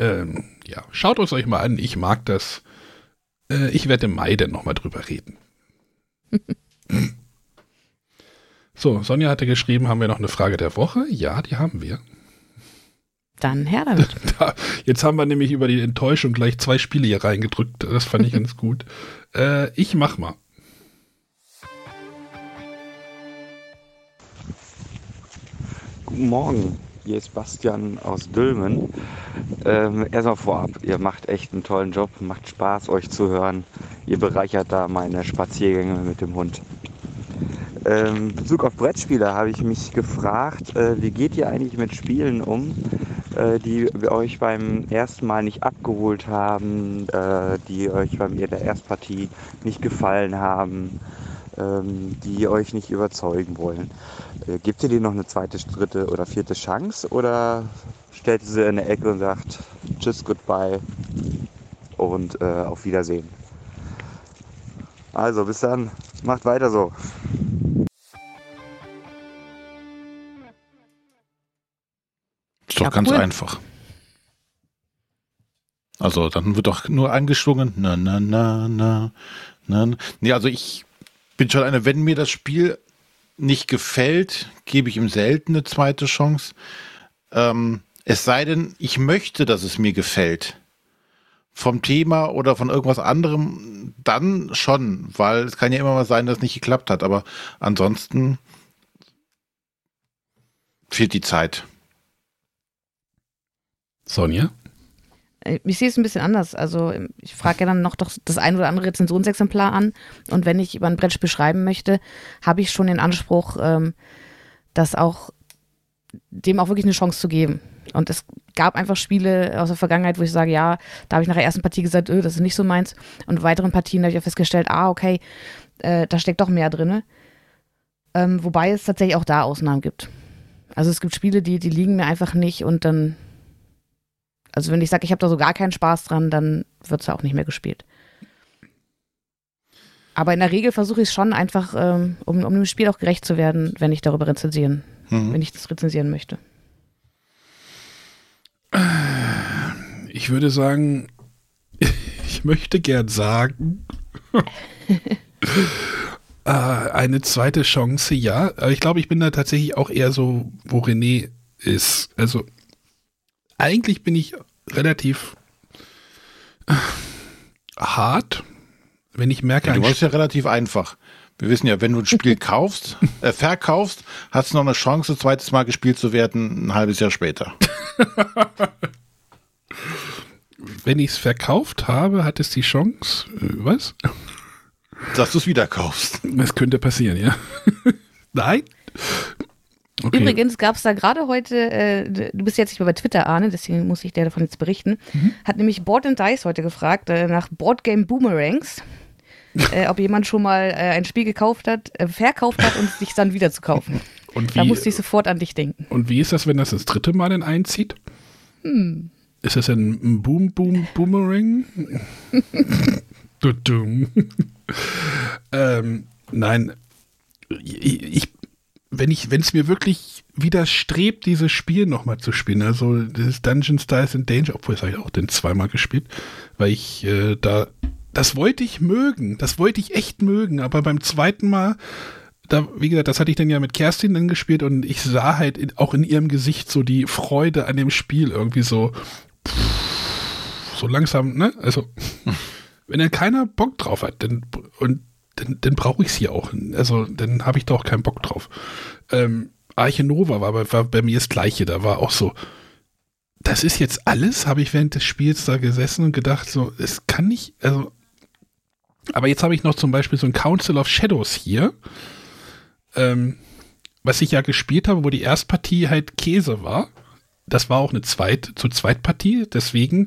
Ähm, ja, schaut es euch mal an. Ich mag das. Äh, ich werde im Mai dann nochmal drüber reden. so, Sonja hatte geschrieben, haben wir noch eine Frage der Woche? Ja, die haben wir. Dann her damit. <laughs> Da, jetzt haben wir nämlich über die Enttäuschung gleich zwei Spiele hier reingedrückt. Das fand ich <laughs> ganz gut. Äh, ich mach mal. Guten Morgen, hier ist Bastian aus Dülmen. Ähm, erstmal vorab, ihr macht echt einen tollen Job, macht Spaß euch zu hören. Ihr bereichert da meine Spaziergänge mit dem Hund. Ähm, Bezug auf Brettspiele habe ich mich gefragt, äh, wie geht ihr eigentlich mit Spielen um, äh, die euch beim ersten Mal nicht abgeholt haben, äh, die euch beim in der Erstpartie nicht gefallen haben, ähm, die euch nicht überzeugen wollen. Äh, gebt ihr denen noch eine zweite, dritte oder vierte Chance oder stellt ihr sie in eine Ecke und sagt Tschüss, goodbye und äh, auf Wiedersehen. Also bis dann, macht weiter so. Ist doch ja, ganz cool. einfach. Also dann wird doch nur angeschwungen. Na, na, na, na, na. Nee, also ich bin schon eine, wenn mir das Spiel nicht gefällt, gebe ich ihm selten eine zweite Chance. Ähm, es sei denn, ich möchte, dass es mir gefällt. Vom Thema oder von irgendwas anderem, dann schon, weil es kann ja immer mal sein, dass es nicht geklappt hat. Aber ansonsten fehlt die Zeit. Sonja? Ich sehe es ein bisschen anders. Also ich frage ja dann noch doch das ein oder andere Rezensionsexemplar an. Und wenn ich über ein Brettspiel schreiben möchte, habe ich schon den Anspruch, ähm, das auch dem auch wirklich eine Chance zu geben. Und es gab einfach Spiele aus der Vergangenheit, wo ich sage, ja, da habe ich nach der ersten Partie gesagt, öh, das ist nicht so meins. Und weiteren Partien habe ich auch festgestellt, ah, okay, äh, da steckt doch mehr drin. Ähm, wobei es tatsächlich auch da Ausnahmen gibt. Also es gibt Spiele, die, die liegen mir einfach nicht und dann also wenn ich sage, ich habe da so gar keinen Spaß dran, dann wird es ja auch nicht mehr gespielt. Aber in der Regel versuche ich es schon einfach, ähm, um, um dem Spiel auch gerecht zu werden, wenn ich darüber rezensieren, Mhm. wenn ich das rezensieren möchte. Ich würde sagen, <laughs> ich möchte gern sagen, <laughs> äh, eine zweite Chance, ja. Aber ich glaube, ich bin da tatsächlich auch eher so, wo René ist. Also, eigentlich bin ich relativ äh, hart, wenn ich merke, Ja, du ein warst ja relativ einfach. Wir wissen ja, wenn du ein Spiel <laughs> kaufst, äh, verkaufst, hast du noch eine Chance, zweites Mal gespielt zu werden, ein halbes Jahr später. <laughs> wenn ich es verkauft habe, hat es die Chance, äh, was? Dass du es wieder kaufst. Das könnte passieren, ja. <laughs> Nein? Okay. Übrigens gab es da gerade heute, äh, du bist jetzt nicht mehr bei Twitter, Arne, deswegen muss ich dir davon jetzt berichten, hat nämlich Board and Dice heute gefragt äh, nach Board Game Boomerangs, <laughs> äh, ob jemand schon mal äh, ein Spiel gekauft hat, äh, verkauft hat und es sich dann wieder zu kaufen. <laughs> Und Da wie, musste ich sofort an dich denken. und wie ist das, wenn das das dritte Mal dann einzieht? Hm. Ist das ein Boom, Boom, Boomerang? <laughs> ähm, nein, ich, ich, wenn ich, wenn es mir wirklich widerstrebt, dieses Spiel nochmal zu spielen, also das Dungeon Styles in Danger, obwohl das habe ich auch den zweimal gespielt, weil ich äh, da, das wollte ich mögen, das wollte ich echt mögen, aber beim zweiten Mal da, wie gesagt, das hatte ich dann ja mit Kerstin dann gespielt und ich sah halt in, auch in ihrem Gesicht so die Freude an dem Spiel irgendwie so, so langsam, ne? Also, <laughs> wenn dann keiner Bock drauf hat, dann, und dann, dann brauche ich es hier auch. Also, dann habe ich da auch keinen Bock drauf. Ähm, Arche Nova war, bei- war bei mir das Gleiche. Da war auch so, das ist jetzt alles, habe ich während des Spiels da gesessen und gedacht, so, es kann nicht, also, aber jetzt habe ich noch zum Beispiel so ein Council of Shadows hier, ähm, was ich ja gespielt habe, wo die Erstpartie halt Käse war. Das war auch eine Zweit, zu Zweitpartie, deswegen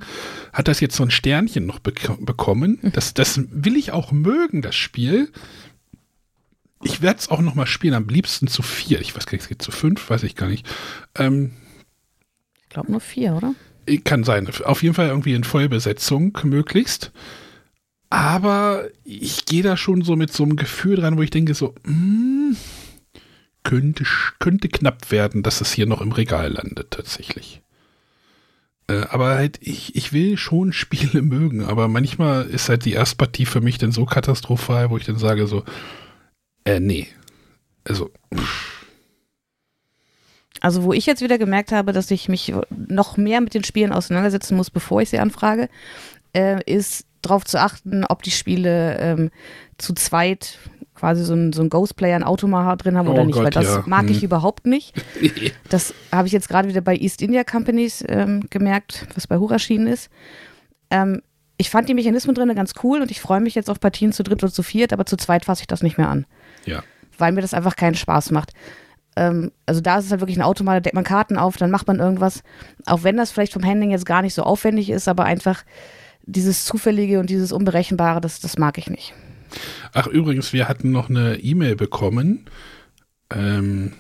hat das jetzt so ein Sternchen noch bek bekommen. Das, das will ich auch mögen, das Spiel. Ich werde es auch noch mal spielen, am liebsten zu vier. Ich weiß gar nicht, es geht zu fünf, weiß ich gar nicht. Ähm, Ich glaube nur vier, oder? kann sein. Auf jeden Fall irgendwie in Vollbesetzung möglichst. Aber ich gehe da schon so mit so einem Gefühl dran, wo ich denke so, mm, könnte, könnte knapp werden, dass es hier noch im Regal landet tatsächlich. Äh, aber halt, ich, ich will schon <laughs> Spiele mögen, aber manchmal ist halt die Erstpartie für mich dann so katastrophal, wo ich dann sage so, äh, nee. Also, Also wo ich jetzt wieder gemerkt habe, dass ich mich noch mehr mit den Spielen auseinandersetzen muss, bevor ich sie anfrage, äh, ist darauf zu achten, ob die Spiele ähm, zu zweit quasi so ein, so ein Ghostplayer, ein Automaha drin haben oder Oh nicht, weil Gott, das ja. mag ich Hm. überhaupt nicht. <laughs> Das habe ich jetzt gerade wieder bei East India Companies ähm, gemerkt, was bei Hur erschienen ist. Ähm, ich fand die Mechanismen drin ganz cool und ich freue mich jetzt auf Partien zu dritt oder zu viert, aber zu zweit fasse ich das nicht mehr an ja. weil mir das einfach keinen Spaß macht. Ähm, also da ist es halt wirklich ein Automat, da deckt man Karten auf, dann macht man irgendwas. Auch wenn das vielleicht vom Handling jetzt gar nicht so aufwendig ist, aber einfach dieses Zufällige und dieses Unberechenbare, das, das mag ich nicht. Ach, übrigens, wir hatten noch eine E-Mail bekommen, ähm,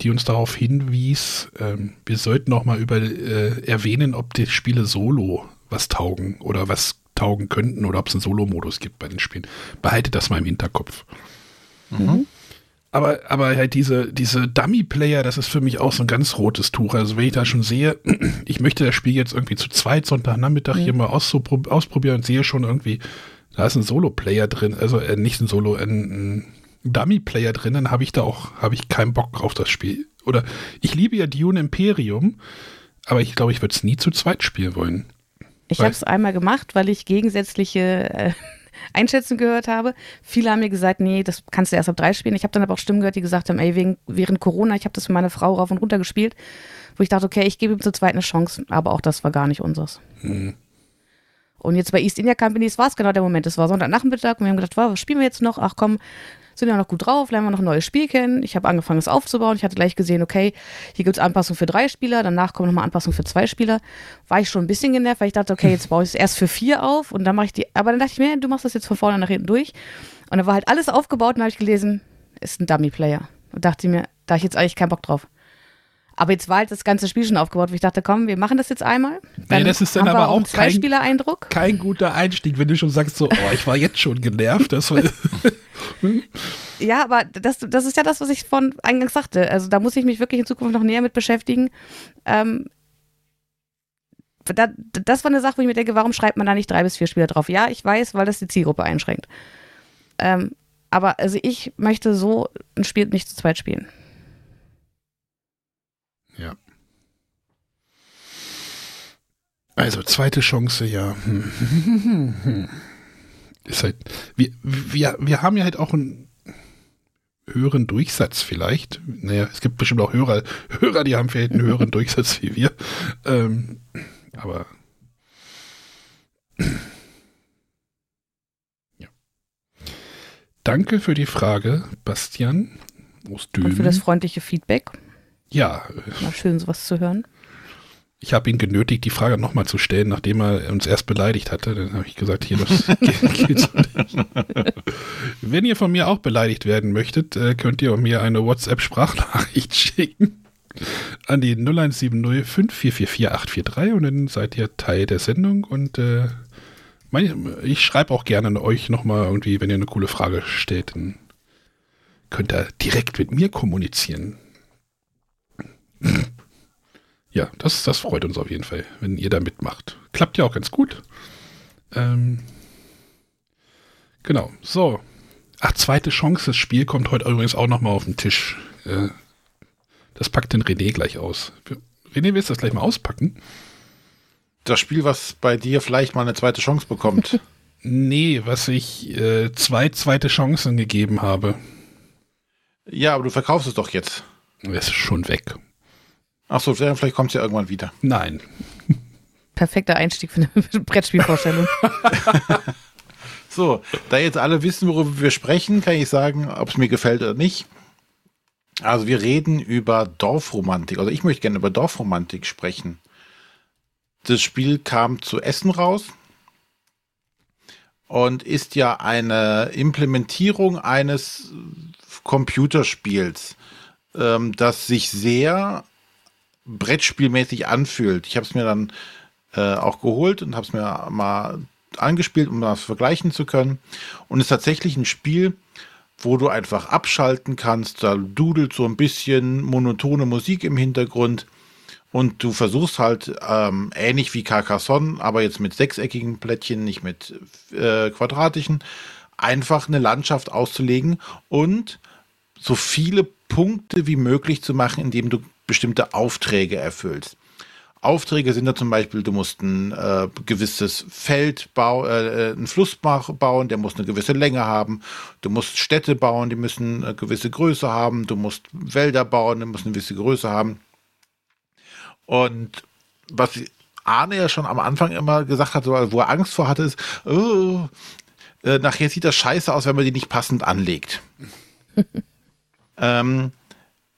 die uns darauf hinwies, ähm, wir sollten noch mal über äh, erwähnen, ob die Spiele solo was taugen oder was taugen könnten oder ob es einen Solo-Modus gibt bei den Spielen. Behaltet das mal im Hinterkopf. Aber, aber halt diese, diese Dummy-Player, das ist für mich auch so ein ganz rotes Tuch. Also wenn ich da schon sehe, <clears throat> ich möchte das Spiel jetzt irgendwie zu zweit Sonntagnachmittag mhm. hier mal ausprobieren und sehe schon irgendwie, da ist ein Solo-Player drin, also äh, nicht ein Solo, ein, ein Dummy-Player drin, dann habe ich da auch, habe ich keinen Bock auf das Spiel. Oder ich liebe ja Dune Imperium, aber ich glaube, ich würde es nie zu zweit spielen wollen. Ich habe es einmal gemacht, weil ich gegensätzliche äh, <laughs> Einschätzungen gehört habe. Viele haben mir gesagt, nee, das kannst du erst ab drei spielen. Ich habe dann aber auch Stimmen gehört, die gesagt haben, ey, wegen, während Corona, ich habe das für meine Frau rauf und runter gespielt, wo ich dachte, okay, ich gebe ihm zur zweiten eine Chance, aber auch das war gar nicht unseres. Mhm. Und jetzt bei East India Companies war es genau der Moment. Es war Sonntagnachmittag und wir haben gedacht, wow, was spielen wir jetzt noch? Ach komm, sind ja noch gut drauf, lernen wir noch ein neues Spiel kennen. Ich habe angefangen, es aufzubauen. Ich hatte gleich gesehen, okay, hier gibt es Anpassungen für drei Spieler, danach kommen nochmal Anpassungen für zwei Spieler. War ich schon ein bisschen genervt, weil ich dachte, okay, jetzt baue ich es erst für vier auf und dann mache ich die. Aber dann dachte ich mir, du machst das jetzt von vorne nach hinten durch. Und dann war halt alles aufgebaut und habe ich gelesen, ist ein Dummy-Player. Und dachte mir, da habe ich jetzt eigentlich keinen Bock drauf. Aber jetzt war halt das ganze Spiel schon aufgebaut, wo ich dachte, komm, wir machen das jetzt einmal. Dann nee, das ist dann aber auch kein, Eindruck. kein guter Einstieg, wenn du schon sagst, so, oh, ich war jetzt schon genervt. Das war <laughs> ja, aber das, das ist ja das, was ich von eingangs sagte. Also da muss ich mich wirklich in Zukunft noch näher mit beschäftigen. Ähm, da, das war eine Sache, wo ich mir denke, warum schreibt man da nicht drei bis vier Spieler drauf? Ja, ich weiß, weil das die Zielgruppe einschränkt. Ähm, aber also ich möchte so ein Spiel nicht zu zweit spielen. Ja. Also zweite Chance, ja. <laughs> Ist halt, wir, wir, wir haben ja halt auch einen höheren Durchsatz vielleicht. Naja, es gibt bestimmt auch Hörer, Hörer, die haben vielleicht einen höheren <laughs> Durchsatz wie wir. Ähm, aber ja. Danke für die Frage, Bastian. Aus Und für das freundliche Feedback. Ja. Mal schön, sowas zu hören. Ich habe ihn genötigt, die Frage nochmal zu stellen, nachdem er uns erst beleidigt hatte. Dann habe ich gesagt, hier, das <laughs> geht, so nicht. Wenn ihr von mir auch beleidigt werden möchtet, äh, könnt ihr mir eine WhatsApp-Sprachnachricht <laughs> schicken an die 0170 5444 843 und dann seid ihr Teil der Sendung und äh, ich schreibe auch gerne euch nochmal irgendwie, wenn ihr eine coole Frage stellt, dann könnt ihr direkt mit mir kommunizieren. Ja, das, das freut uns auf jeden Fall, wenn ihr da mitmacht. Klappt ja auch ganz gut. Ähm, genau, so. Ach, zweite Chance, das Spiel kommt heute übrigens auch nochmal auf den Tisch. Äh, das packt den René gleich aus. René, willst du das gleich mal auspacken? Das Spiel, was bei dir vielleicht mal eine zweite Chance bekommt. <laughs> nee, was ich äh, zwei zweite Chancen gegeben habe. Ja, aber du verkaufst es doch jetzt. Es ist schon weg. Achso, vielleicht kommt es ja irgendwann wieder. Nein. Perfekter Einstieg für eine <laughs> Brettspielvorstellung. <laughs> so, da jetzt alle wissen, worüber wir sprechen, kann ich sagen, ob es mir gefällt oder nicht. Also wir reden über Dorfromantik. Also ich möchte gerne über Dorfromantik sprechen. Das Spiel kam zu Essen raus und ist ja eine Implementierung eines Computerspiels, ähm, das sich sehr Brettspielmäßig anfühlt. Ich habe es mir dann äh, auch geholt und habe es mir mal angespielt, um das vergleichen zu können. Und es ist tatsächlich ein Spiel, wo du einfach abschalten kannst. Da dudelt so ein bisschen monotone Musik im Hintergrund. Und du versuchst halt ähm, ähnlich wie Carcassonne, aber jetzt mit sechseckigen Plättchen, nicht mit äh, quadratischen, einfach eine Landschaft auszulegen und so viele Punkte wie möglich zu machen, indem du bestimmte Aufträge erfüllst. Aufträge sind da zum Beispiel, du musst ein äh, gewisses Feld bauen, äh, einen Fluss bauen, der muss eine gewisse Länge haben. Du musst Städte bauen, die müssen eine gewisse Größe haben. Du musst Wälder bauen, die müssen eine gewisse Größe haben. Und was Arne ja schon am Anfang immer gesagt hat, wo er Angst vor hatte, ist, oh, äh, nachher sieht das scheiße aus, wenn man die nicht passend anlegt. <laughs> ähm,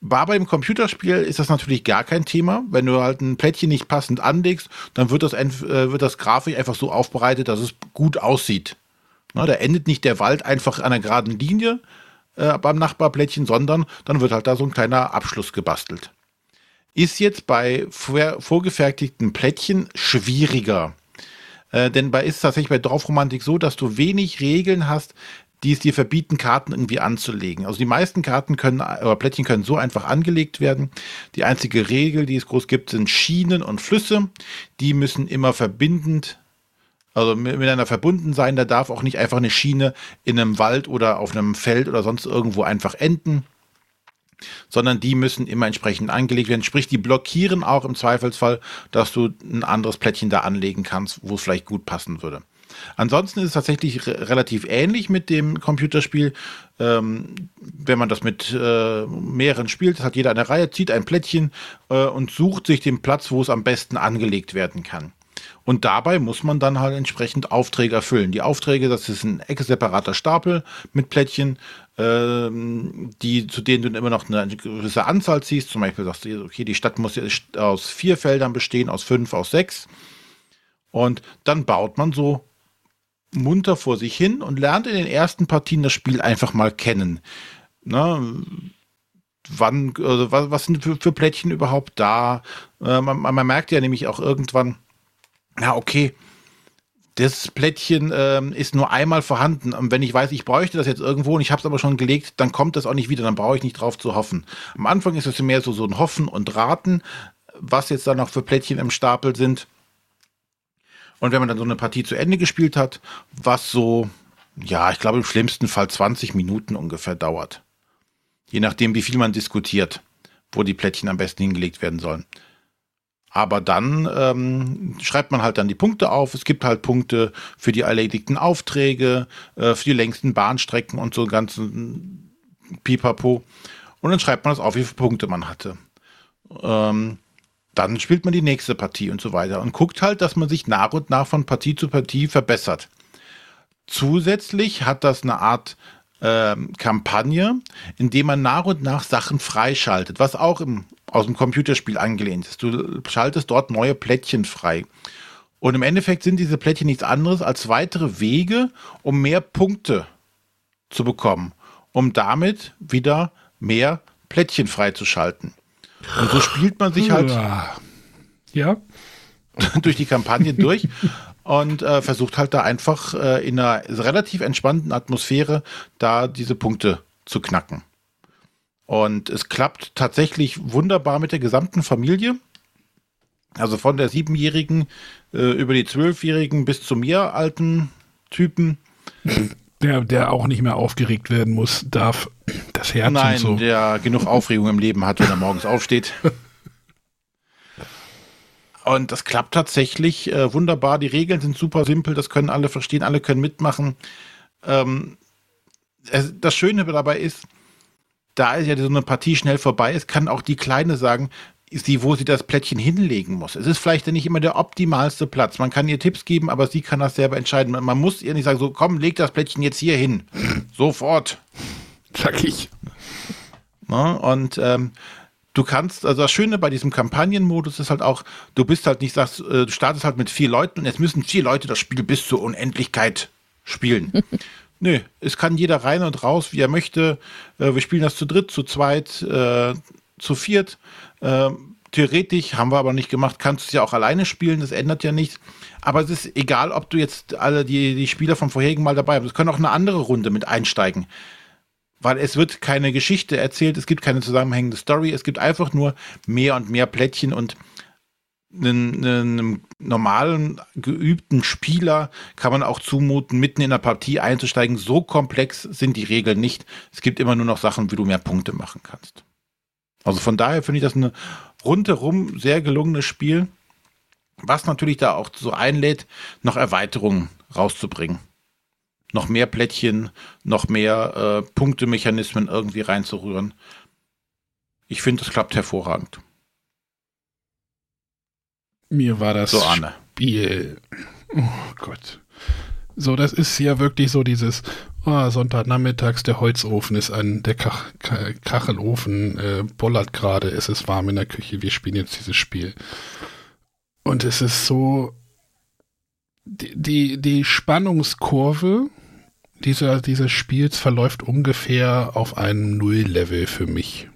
war beim Computerspiel ist das natürlich gar kein Thema. Wenn du halt ein Plättchen nicht passend anlegst, dann wird das, äh, wird das Grafik einfach so aufbereitet, dass es gut aussieht. Na, da endet nicht der Wald einfach an einer geraden Linie äh, beim Nachbarplättchen, sondern dann wird halt da so ein kleiner Abschluss gebastelt. Ist jetzt bei vor, vorgefertigten Plättchen schwieriger. Äh, denn bei ist tatsächlich bei Dorfromantik so, dass du wenig Regeln hast, die es dir verbieten, Karten irgendwie anzulegen. Also die meisten Karten können, oder Plättchen können so einfach angelegt werden. Die einzige Regel, die es groß gibt, sind Schienen und Flüsse. Die müssen immer verbindend also miteinander verbunden sein. Da darf auch nicht einfach eine Schiene in einem Wald oder auf einem Feld oder sonst irgendwo einfach enden sondern die müssen immer entsprechend angelegt werden. Sprich, die blockieren auch im Zweifelsfall, dass du ein anderes Plättchen da anlegen kannst, wo es vielleicht gut passen würde. Ansonsten ist es tatsächlich re relativ ähnlich mit dem Computerspiel. Ähm, wenn man das mit äh, mehreren spielt, hat jeder eine Reihe, zieht ein Plättchen äh, und sucht sich den Platz, wo es am besten angelegt werden kann. Und dabei muss man dann halt entsprechend Aufträge erfüllen. Die Aufträge, das ist ein separater Stapel mit Plättchen, ähm, die, zu denen du immer noch eine gewisse Anzahl ziehst. Zum Beispiel sagst du, okay, die Stadt muss aus vier Feldern bestehen, aus fünf, aus sechs. Und dann baut man so munter vor sich hin und lernt in den ersten Partien das Spiel einfach mal kennen. Ne? Wann, also was, was sind für, für Plättchen überhaupt da? Äh, man, man merkt ja nämlich auch irgendwann, ja, okay, das Plättchen ähm, ist nur einmal vorhanden. Und wenn ich weiß, ich bräuchte das jetzt irgendwo und ich habe es aber schon gelegt, dann kommt das auch nicht wieder. Dann brauche ich nicht drauf zu hoffen. Am Anfang ist es mehr so, so ein Hoffen und Raten, was jetzt da noch für Plättchen im Stapel sind. Und wenn man dann so eine Partie zu Ende gespielt hat, was so, ja, ich glaube im schlimmsten Fall 20 Minuten ungefähr dauert. Je nachdem, wie viel man diskutiert, wo die Plättchen am besten hingelegt werden sollen. Aber dann ähm, schreibt man halt dann die Punkte auf. Es gibt halt Punkte für die erledigten Aufträge, äh, für die längsten Bahnstrecken und so ganzen Pipapo. Und dann schreibt man das auf, wie viele Punkte man hatte. Ähm, dann spielt man die nächste Partie und so weiter und guckt halt, dass man sich nach und nach von Partie zu Partie verbessert. Zusätzlich hat das eine Art äh, Kampagne, in dem man nach und nach Sachen freischaltet, was auch im aus dem Computerspiel angelehnt ist. Du schaltest dort neue Plättchen frei. Und im Endeffekt sind diese Plättchen nichts anderes als weitere Wege, um mehr Punkte zu bekommen, um damit wieder mehr Plättchen freizuschalten. Und so spielt man sich halt ja. <laughs> durch die Kampagne durch und äh, versucht halt da einfach äh, in einer relativ entspannten Atmosphäre da diese Punkte zu knacken. Und es klappt tatsächlich wunderbar mit der gesamten Familie. Also von der Siebenjährigen äh, über die Zwölfjährigen bis zu mir alten Typen. Der, der auch nicht mehr aufgeregt werden muss, darf das Herz Nein, und so. der genug Aufregung im Leben hat, wenn er morgens aufsteht. <laughs> Und das klappt tatsächlich äh, wunderbar. Die Regeln sind super simpel, das können alle verstehen, alle können mitmachen. Ähm, es, das Schöne dabei ist, da ja so eine Partie schnell vorbei ist, kann auch die Kleine sagen, sie, wo sie das Plättchen hinlegen muss. Es ist vielleicht nicht immer der optimalste Platz. Man kann ihr Tipps geben, aber sie kann das selber entscheiden. Man muss ihr nicht sagen, so komm, leg das Plättchen jetzt hier hin. <laughs> Sofort. Sag ich. Ja, und ähm, du kannst, also das Schöne bei diesem Kampagnenmodus ist halt auch, du bist halt nicht, sagst, äh, du startest halt mit vier Leuten und jetzt müssen vier Leute das Spiel bis zur Unendlichkeit spielen. <laughs> Nö, es kann jeder rein und raus, wie er möchte. Äh, wir spielen das zu dritt, zu zweit, äh, zu viert. Äh, theoretisch haben wir aber nicht gemacht, kannst du es ja auch alleine spielen, das ändert ja nichts. Aber es ist egal, ob du jetzt alle die, die Spieler vom vorherigen Mal dabei hast. Es können auch eine andere Runde mit einsteigen. Weil es wird keine Geschichte erzählt, es gibt keine zusammenhängende Story, es gibt einfach nur mehr und mehr Plättchen und einen, einen normalen, geübten Spieler kann man auch zumuten, mitten in der Partie einzusteigen. So komplex sind die Regeln nicht. Es gibt immer nur noch Sachen, wie du mehr Punkte machen kannst. Also von daher finde ich das ein rundherum sehr gelungenes Spiel, was natürlich da auch so einlädt, noch Erweiterungen rauszubringen. Noch mehr Plättchen, noch mehr äh, Punktemechanismen irgendwie reinzurühren. Ich finde, das klappt hervorragend. Mir war das so, Anne. Spiel. Oh Gott. So, das ist ja wirklich so dieses oh, Sonntagnachmittags, der Holzofen ist an, der Kach Kachelofen äh, bollert gerade, es ist warm in der Küche, wir spielen jetzt dieses Spiel. Und es ist so, die, die, die Spannungskurve dieser, dieses Spiels verläuft ungefähr auf einem Null-Level für mich.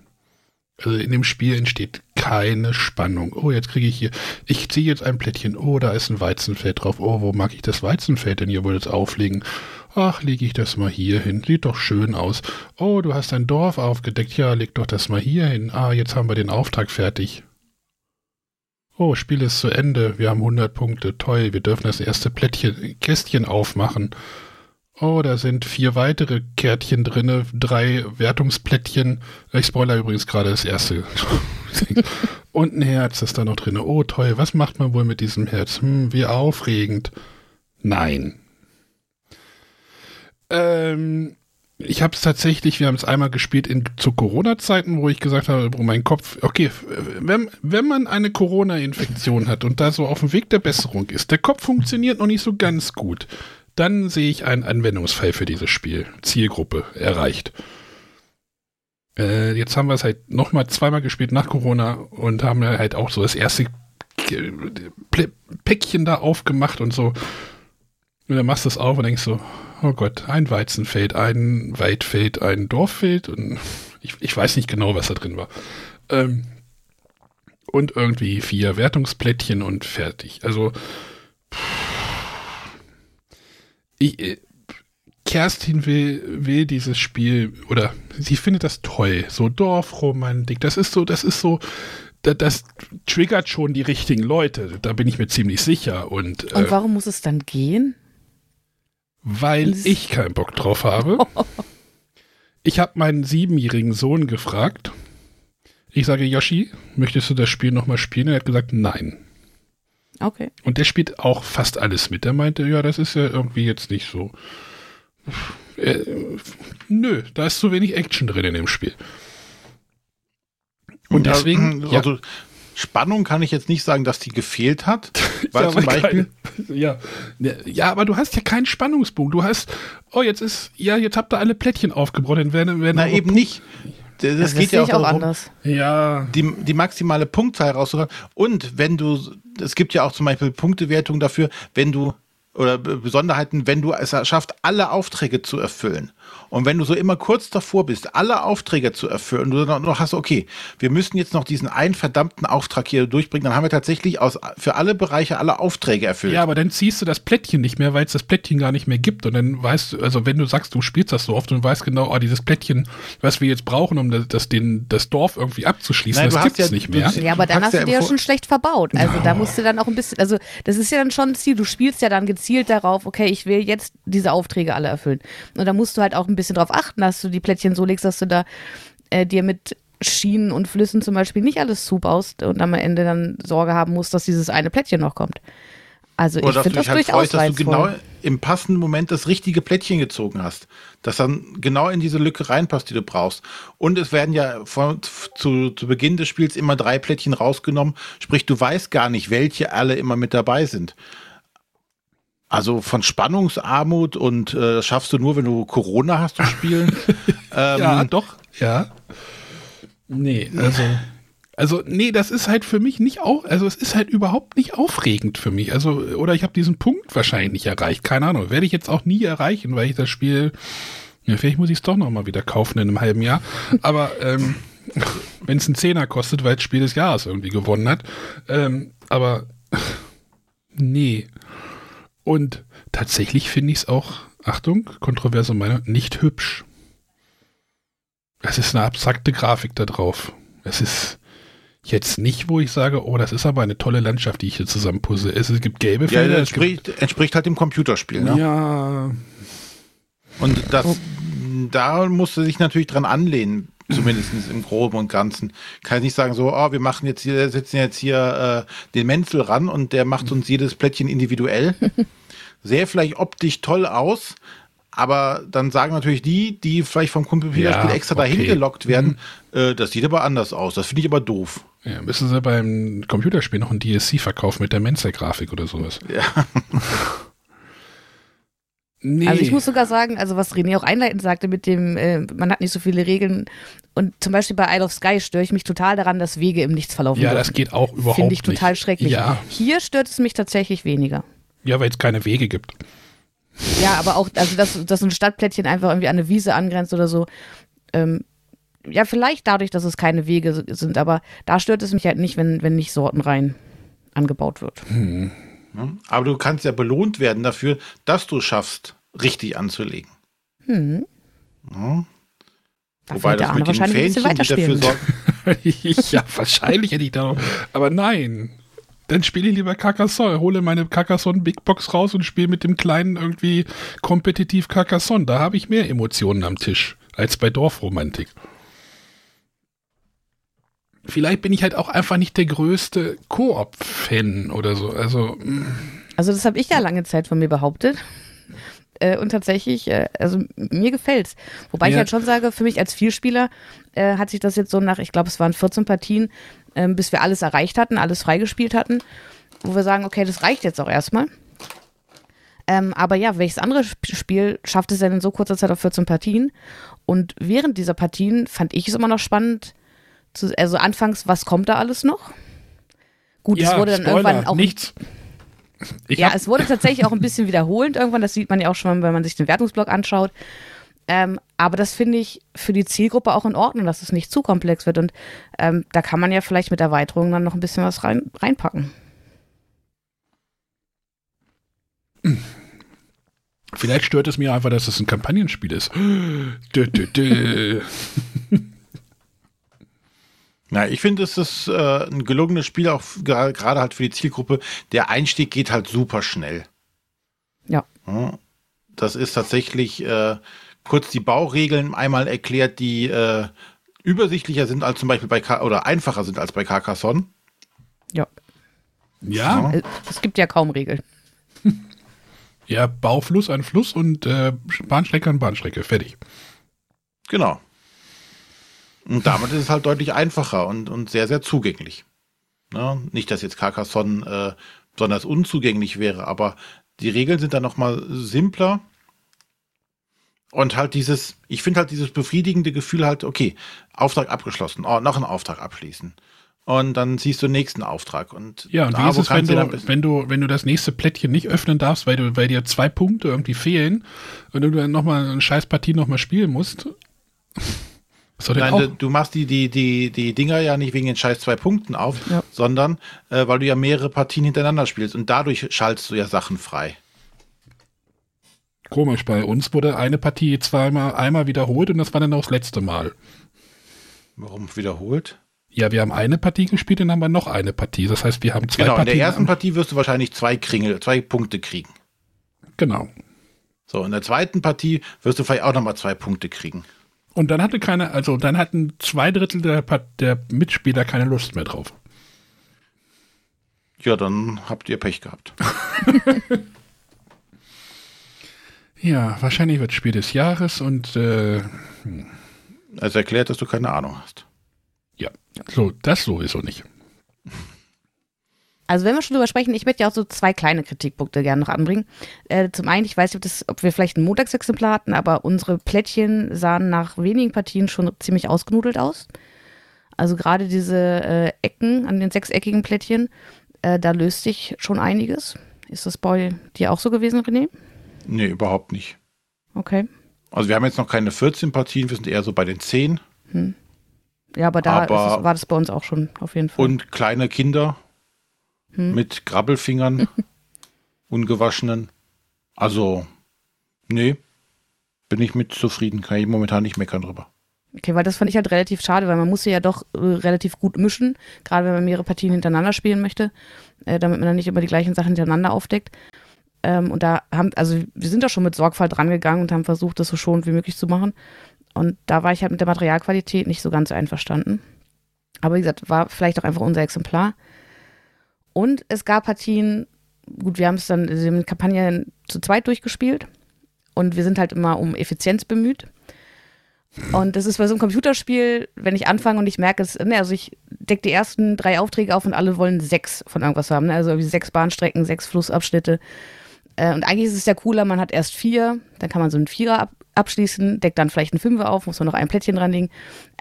Also in dem Spiel entsteht keine Spannung. Oh, jetzt kriege ich hier, ich ziehe jetzt ein Plättchen. Oh, da ist ein Weizenfeld drauf. Oh, wo mag ich das Weizenfeld denn? Ihr wollt es auflegen. Ach, lege ich das mal hier hin. Sieht doch schön aus. Oh, du hast ein Dorf aufgedeckt. Ja, leg doch das mal hier hin. Ah, jetzt haben wir den Auftrag fertig. Oh, Spiel ist zu Ende. Wir haben 100 Punkte. Toll, wir dürfen das erste Plättchen, Kästchen aufmachen. Oh, da sind vier weitere Kärtchen drinne, drei Wertungsplättchen. Ich spoiler übrigens gerade das erste. <laughs> Und ein Herz ist da noch drinne. Oh, toll. Was macht man wohl mit diesem Herz? Hm, wie aufregend. Nein. Ähm, ich habe es tatsächlich, wir haben es einmal gespielt in, zu Corona-Zeiten, wo ich gesagt habe, oh mein Kopf, okay, wenn, wenn man eine Corona-Infektion hat und da so auf dem Weg der Besserung ist, der Kopf funktioniert noch nicht so ganz gut, dann sehe ich einen Anwendungsfall für dieses Spiel. Zielgruppe erreicht. Äh, jetzt haben wir es halt nochmal zweimal gespielt nach Corona und haben halt auch so das erste Päckchen da aufgemacht und so. Und dann machst du es auf und denkst so, oh Gott, ein Weizenfeld, ein Weidfeld, ein Dorffeld und ich, ich weiß nicht genau, was da drin war. Ähm, und irgendwie vier Wertungsplättchen und fertig. Also ich, äh, Kerstin will, will dieses Spiel oder sie findet das toll. So Dorfromantik, das ist so, das ist so, das, triggert schon die richtigen Leute. Da bin ich mir ziemlich sicher. Und, und äh, warum muss es dann gehen? Weil ich keinen Bock drauf habe. <laughs> Ich habe meinen siebenjährigen Sohn gefragt. Ich sage, Yoshi, möchtest du das Spiel nochmal spielen? Er hat gesagt, nein. Okay. Und der spielt auch fast alles mit. Der meinte, ja, das ist ja irgendwie jetzt nicht so. Äh, nö, da ist zu wenig Action drin in dem Spiel. Und deswegen. <clears throat> Ja, also, Spannung kann ich jetzt nicht sagen, dass die gefehlt hat. <laughs> Weil ja, zum Beispiel. Keine, ja. ja, aber du hast ja keinen Spannungspunkt. Du hast, oh, jetzt ist, ja, jetzt habt ihr alle Plättchen aufgebraucht. Dann werden, werden Na, eben nicht. Das, das geht ja auch, auch anders. Ja. Die, die maximale Punktzahl rauszuholen. Und wenn du, es gibt ja auch zum Beispiel Punktewertung dafür, wenn du oder Besonderheiten, wenn du es schaffst, alle Aufträge zu erfüllen. Und wenn du so immer kurz davor bist, alle Aufträge zu erfüllen, und du dann noch hast, okay, wir müssen jetzt noch diesen einen verdammten Auftrag hier durchbringen, dann haben wir tatsächlich aus, für alle Bereiche alle Aufträge erfüllt. Ja, aber dann ziehst du das Plättchen nicht mehr, weil es das Plättchen gar nicht mehr gibt. Und dann weißt du, also wenn du sagst, du spielst das so oft und weißt genau, oh, dieses Plättchen, was wir jetzt brauchen, um das, das, den, das Dorf irgendwie abzuschließen, Nein, das gibt es ja, nicht mehr. Ja, aber dann hast du dir ja schon schlecht verbaut. Also no. da musst du dann auch ein bisschen, also das ist ja dann schon ein Ziel. Du spielst ja dann gezielt darauf, okay, ich will jetzt diese Aufträge alle erfüllen. Und da musst du halt auch ein bisschen drauf achten, dass du die Plättchen so legst, dass du da äh, dir mit Schienen und Flüssen zum Beispiel nicht alles zubaust und am Ende dann Sorge haben musst, dass dieses eine Plättchen noch kommt. Also Oder ich finde das halt durchaus freust, dass du genau im passenden Moment das richtige Plättchen gezogen hast, das dann genau in diese Lücke reinpasst, die du brauchst. Und es werden ja von, zu, zu Beginn des Spiels immer drei Plättchen rausgenommen, sprich du weißt gar nicht, welche alle immer mit dabei sind. Also von Spannungsarmut und äh, das schaffst du nur, wenn du Corona hast zu spielen. <laughs> ähm, ja, doch, ja. Nee, also. Also, nee, das ist halt für mich nicht auch, also es ist halt überhaupt nicht aufregend für mich. Also, oder ich habe diesen Punkt wahrscheinlich nicht erreicht. Keine Ahnung. Werde ich jetzt auch nie erreichen, weil ich das Spiel. Ja, vielleicht muss ich es doch nochmal wieder kaufen in einem halben Jahr. Aber ähm, <laughs> wenn es einen Zehner kostet, weil das Spiel des Jahres irgendwie gewonnen hat. Ähm, aber <laughs> nee. Und tatsächlich finde ich es auch, Achtung, kontroverse Meinung, nicht hübsch. Es ist eine abstrakte Grafik da drauf. Es ist jetzt nicht, wo ich sage, oh, das ist aber eine tolle Landschaft, die ich hier zusammenpuzzle. Es, es gibt gelbe Felder. Ja, entspricht, entspricht halt dem Computerspiel, ne? Ja. Und das, oh. da musst du sich natürlich dran anlehnen, zumindest im Groben und Ganzen. Kann ich nicht sagen, so, oh, wir machen jetzt hier, setzen jetzt hier äh, den Menzel ran und der macht uns jedes Plättchen individuell. <laughs> Sähe vielleicht optisch toll aus, aber dann sagen natürlich die, die vielleicht vom Computerspiel ja, extra okay. dahin gelockt werden, mhm. äh, das sieht aber anders aus. Das finde ich aber doof. Ja, müssen sie beim Computerspiel noch ein DSC verkaufen mit der Mensa-Grafik oder sowas. Ja. <laughs> nee. Also ich muss sogar sagen, also was René auch einleitend sagte mit dem, äh, man hat nicht so viele Regeln und zum Beispiel bei Isle of Sky störe ich mich total daran, dass Wege im Nichts verlaufen. Ja, das geht auch überhaupt nicht. Finde ich total nicht. schrecklich. Ja. Hier stört es mich tatsächlich weniger. Ja, weil es keine Wege gibt. Ja, aber auch, also dass, dass ein Stadtplättchen einfach irgendwie an eine Wiese angrenzt oder so, ähm, ja, vielleicht dadurch, dass es keine Wege sind, aber da stört es mich halt nicht, wenn, wenn nicht Sortenreihen angebaut wird. Hm. Aber du kannst ja belohnt werden dafür, dass du schaffst, richtig anzulegen. Hm. Ja. Da Wobei das mit den Fähnchen, die dafür sorgen. <laughs> ja, wahrscheinlich hätte ich da noch. Aber nein. Dann spiele ich lieber Carcassonne, hole meine Carcassonne Big Box raus und spiele mit dem kleinen irgendwie kompetitiv Carcassonne. Da habe ich mehr Emotionen am Tisch als bei Dorfromantik. Vielleicht bin ich halt auch einfach nicht der größte Koop-Fan oder so. Also, mm, Also das habe ich ja lange Zeit von mir behauptet. Äh, und tatsächlich, äh, also mir gefällt's. Wobei ich Ja. halt schon sage, für mich als Vielspieler äh, hat sich das jetzt so nach, ich glaube, es waren 14 Partien, ähm, bis wir alles erreicht hatten, alles freigespielt hatten, wo wir sagen, okay, das reicht jetzt auch erstmal. Ähm, aber ja, welches andere Sp- Spiel schafft es denn in so kurzer Zeit auf 14 Partien? Und während dieser Partien fand ich es immer noch spannend, zu, also anfangs, was kommt da alles noch? Gut, es ja, wurde dann Spoiler, irgendwann auch nichts. Ich ja, es wurde tatsächlich auch ein bisschen wiederholend irgendwann. Das sieht man ja auch schon, wenn man sich den Wertungsblock anschaut. Ähm, aber das finde ich für die Zielgruppe auch in Ordnung, dass es nicht zu komplex wird. Und ähm, da kann man ja vielleicht mit Erweiterungen dann noch ein bisschen was rein, reinpacken. vielleicht stört es mir einfach, dass es ein Kampagnenspiel ist. <gasps> Dö, dö, dö. <laughs> Na, ich finde, es ist äh, ein gelungenes Spiel, auch gerade halt für die Zielgruppe. Der Einstieg geht halt super schnell. Ja. Ja, Das ist tatsächlich äh, kurz die Bauregeln einmal erklärt, die äh, übersichtlicher sind als zum Beispiel bei Car oder einfacher sind als bei Carcassonne. Ja. Ja, Äh, Es gibt ja kaum Regeln. ja, Baufluss an Fluss und äh, Bahnstrecke an Bahnstrecke. Fertig. Genau. Und damit ist es halt deutlich einfacher und, und sehr, sehr zugänglich. Ja, nicht, dass jetzt Carcassonne äh, besonders unzugänglich wäre, aber die Regeln sind dann nochmal simpler. Und halt dieses, ich finde halt dieses befriedigende Gefühl halt, okay, Auftrag abgeschlossen, oh, noch einen Auftrag abschließen. Und dann siehst du den nächsten Auftrag. Und Ja, und wie ist es, wenn du wenn du, wenn du das nächste Plättchen nicht öffnen darfst, weil du, weil dir zwei Punkte irgendwie fehlen und du dann nochmal eine Scheißpartie nochmal spielen musst? Nein, du, machst die, die, die, die Dinger ja nicht wegen den scheiß zwei Punkten auf, Ja. sondern äh, weil du ja mehrere Partien hintereinander spielst und dadurch schaltest du ja Sachen frei. Komisch, bei uns wurde eine Partie zweimal, einmal wiederholt und das war dann auch das letzte Mal. Warum wiederholt? Ja, wir haben eine Partie gespielt und dann haben wir noch eine Partie. Das heißt, wir haben zwei Genau, in Partien. der ersten Partie wirst du wahrscheinlich zwei Kringel, zwei Punkte kriegen. Genau. So, in der zweiten Partie wirst du vielleicht auch nochmal zwei Punkte kriegen. Und dann hatte keine, also dann hatten zwei Drittel der, der Mitspieler keine Lust mehr drauf. Ja, dann habt ihr Pech gehabt. <laughs> Ja, wahrscheinlich wird Spiel des Jahres und äh, Also erklärt, dass du keine Ahnung hast. ja, so, das sowieso nicht. <laughs> Also wenn wir schon drüber sprechen, ich möchte ja auch so zwei kleine Kritikpunkte gerne noch anbringen. Äh, zum einen, ich weiß nicht, ob, das, ob wir vielleicht ein Montagsexemplar hatten, aber unsere Plättchen sahen nach wenigen Partien schon ziemlich ausgenudelt aus. Also gerade diese äh, Ecken an den sechseckigen Plättchen, äh, da löst sich schon einiges. Ist das bei dir auch so gewesen, René? Nee, überhaupt nicht. Okay. Also wir haben jetzt noch keine 14 Partien, wir sind eher so bei den 10. Ja, aber da Aber- es, war das bei uns auch schon auf jeden Fall. Und kleine Kinder Hm. mit Grabbelfingern, <laughs> ungewaschenen. Also, nee, bin ich mit zufrieden. Kann ich momentan nicht meckern drüber. Okay, weil das fand ich halt relativ schade, weil man muss sie ja doch äh, relativ gut mischen, gerade wenn man mehrere Partien hintereinander spielen möchte, äh, damit man dann nicht immer die gleichen Sachen hintereinander aufdeckt. Ähm, und da haben, also wir sind da schon mit Sorgfalt rangegangen und haben versucht, das so schonend wie möglich zu machen. Und da war ich halt mit der Materialqualität nicht so ganz einverstanden. Aber wie gesagt, war vielleicht auch einfach unser Exemplar. Und es gab Partien, gut, wir haben es dann, haben die Kampagne zu zweit durchgespielt und wir sind halt immer um Effizienz bemüht. Und das ist bei so einem Computerspiel, wenn ich anfange und ich merke es, ne, also ich decke die ersten drei Aufträge auf und alle wollen sechs von irgendwas haben, ne? also irgendwie sechs Bahnstrecken, sechs Flussabschnitte. Äh, und eigentlich ist es ja cooler, man hat erst vier, dann kann man so einen Vierer ab abschließen, deckt dann vielleicht einen Fünfer auf, muss man noch ein Plättchen dranlegen.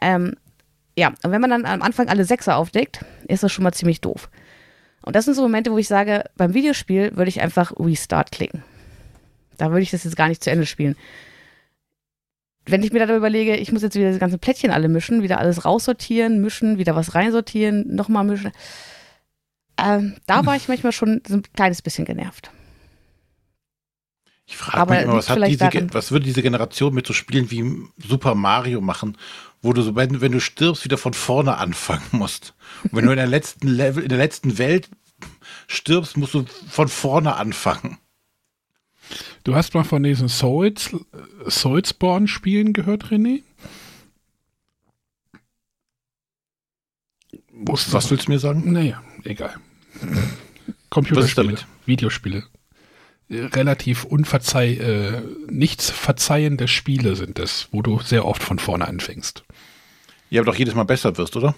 Ähm, ja, und wenn man dann am Anfang alle Sechser aufdeckt, ist das schon mal ziemlich doof. Und das sind so Momente, wo ich sage, beim Videospiel würde ich einfach Restart klicken. Da würde ich das jetzt gar nicht zu Ende spielen. wenn ich mir dann überlege, ich muss jetzt wieder diese ganzen Plättchen alle mischen, wieder alles raussortieren, mischen, wieder was reinsortieren, nochmal mischen. Ähm, da war ich manchmal schon so ein kleines bisschen genervt. Ich frage mich immer, was, hat diese, daran- was würde diese Generation mit so Spielen wie Super Mario machen, wo du so, wenn, wenn du stirbst, wieder von vorne anfangen musst. Und wenn du in der letzten Level, in der letzten Welt stirbst, musst du von vorne anfangen. Du hast mal von diesen Souls, Soulsborne-Spielen gehört, René? Wusstest Was willst du mir sagen? Naja, egal. Computerspiele, damit? Videospiele. Relativ unverzeih, äh, nichts verzeihende Spiele sind es, wo du sehr oft von vorne anfängst. Ja, aber doch jedes Mal besser wirst, oder?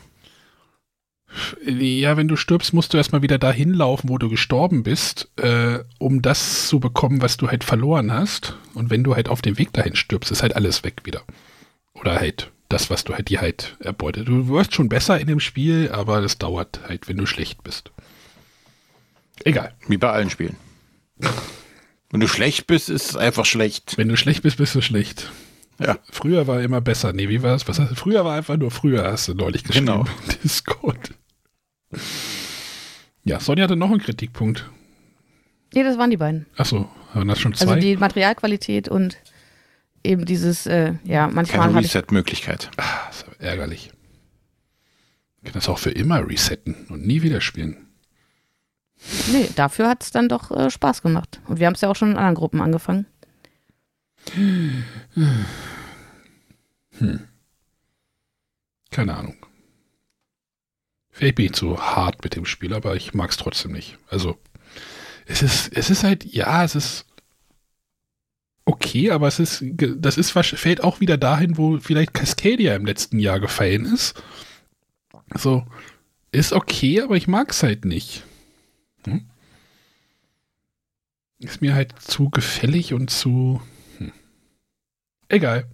Ja, wenn du stirbst, musst du erstmal wieder dahin laufen, wo du gestorben bist, äh, um das zu bekommen, was du halt verloren hast. Und wenn du halt auf dem Weg dahin stirbst, ist halt alles weg wieder. Oder halt das, was du halt dir halt erbeutet. Du wirst schon besser in dem Spiel, aber das dauert halt, wenn du schlecht bist. Egal. Wie bei allen Spielen. <laughs> Wenn du schlecht bist, ist es einfach schlecht. Wenn du schlecht bist, bist du schlecht. Ja. Früher war immer besser. Nee, wie war es? Was hast du? Früher war einfach nur früher, hast du neulich geschrieben. Genau. <laughs> Discord. Ja, Sonja hatte noch einen Kritikpunkt. Nee, das waren die beiden. Achso, waren das schon zwei? Also die Materialqualität und eben dieses, äh, ja, manchmal Keine Reset-Möglichkeit. Ah, ist aber ärgerlich. Ich kann das auch für immer resetten und nie wieder spielen. nee, dafür hat es dann doch äh, Spaß gemacht. Und wir haben es ja auch schon in anderen Gruppen angefangen. Keine Ahnung. Vielleicht bin ich zu hart mit dem Spiel, aber ich mag es trotzdem nicht. Also, es ist, es ist halt, ja, es ist okay, aber es ist, das ist, fällt auch wieder dahin, wo vielleicht Cascadia im letzten Jahr gefallen ist. So, ist okay, aber ich mag es halt nicht. Hm? Ist mir halt zu gefällig und zu. Egal.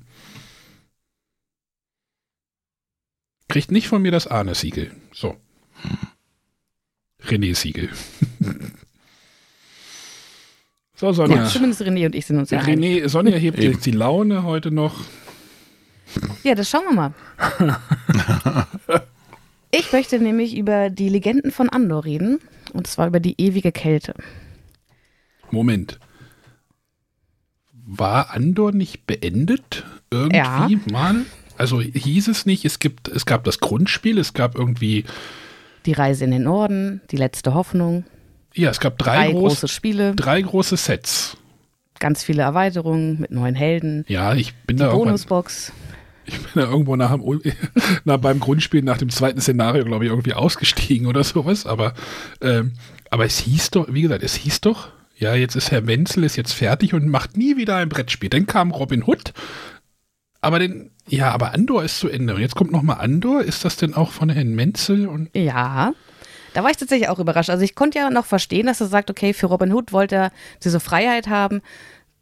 Kriegt nicht von mir das Ahne-Siegel. So. René-Siegel. <laughs> so, Sonja. Ja, zumindest René und ich sind uns ja einig. René, Sonja hebt Eben. jetzt die Laune heute noch. Ja, das schauen wir mal. <laughs> Ich möchte nämlich über die Legenden von Andor reden. Und zwar über die ewige Kälte. Moment. War Andor nicht beendet? Irgendwie Ja. mal? Also hieß es nicht, es gibt, es gab das Grundspiel, es gab irgendwie, Die Reise in den Norden, die letzte Hoffnung, ja, es gab drei, drei groß, große Spiele, drei große Sets. ganz viele Erweiterungen mit neuen Helden, Ja, ich bin die da Bonusbox. ich bin da irgendwo nach dem, <laughs> nach, beim Grundspiel, nach dem zweiten Szenario, glaube ich, irgendwie ausgestiegen oder sowas. Aber, ähm, aber es hieß doch, wie gesagt, es hieß doch, ja, jetzt ist Herr Wenzel ist jetzt fertig und macht nie wieder ein Brettspiel. Dann kam Robin Hood, aber den, ja, aber Andor ist zu Ende. Und jetzt kommt nochmal Andor. Ist das denn auch von Herrn Menzel? Und Ja, da war ich tatsächlich auch überrascht. Also ich konnte ja noch verstehen, dass er sagt, okay, für Robin Hood wollte er diese Freiheit haben,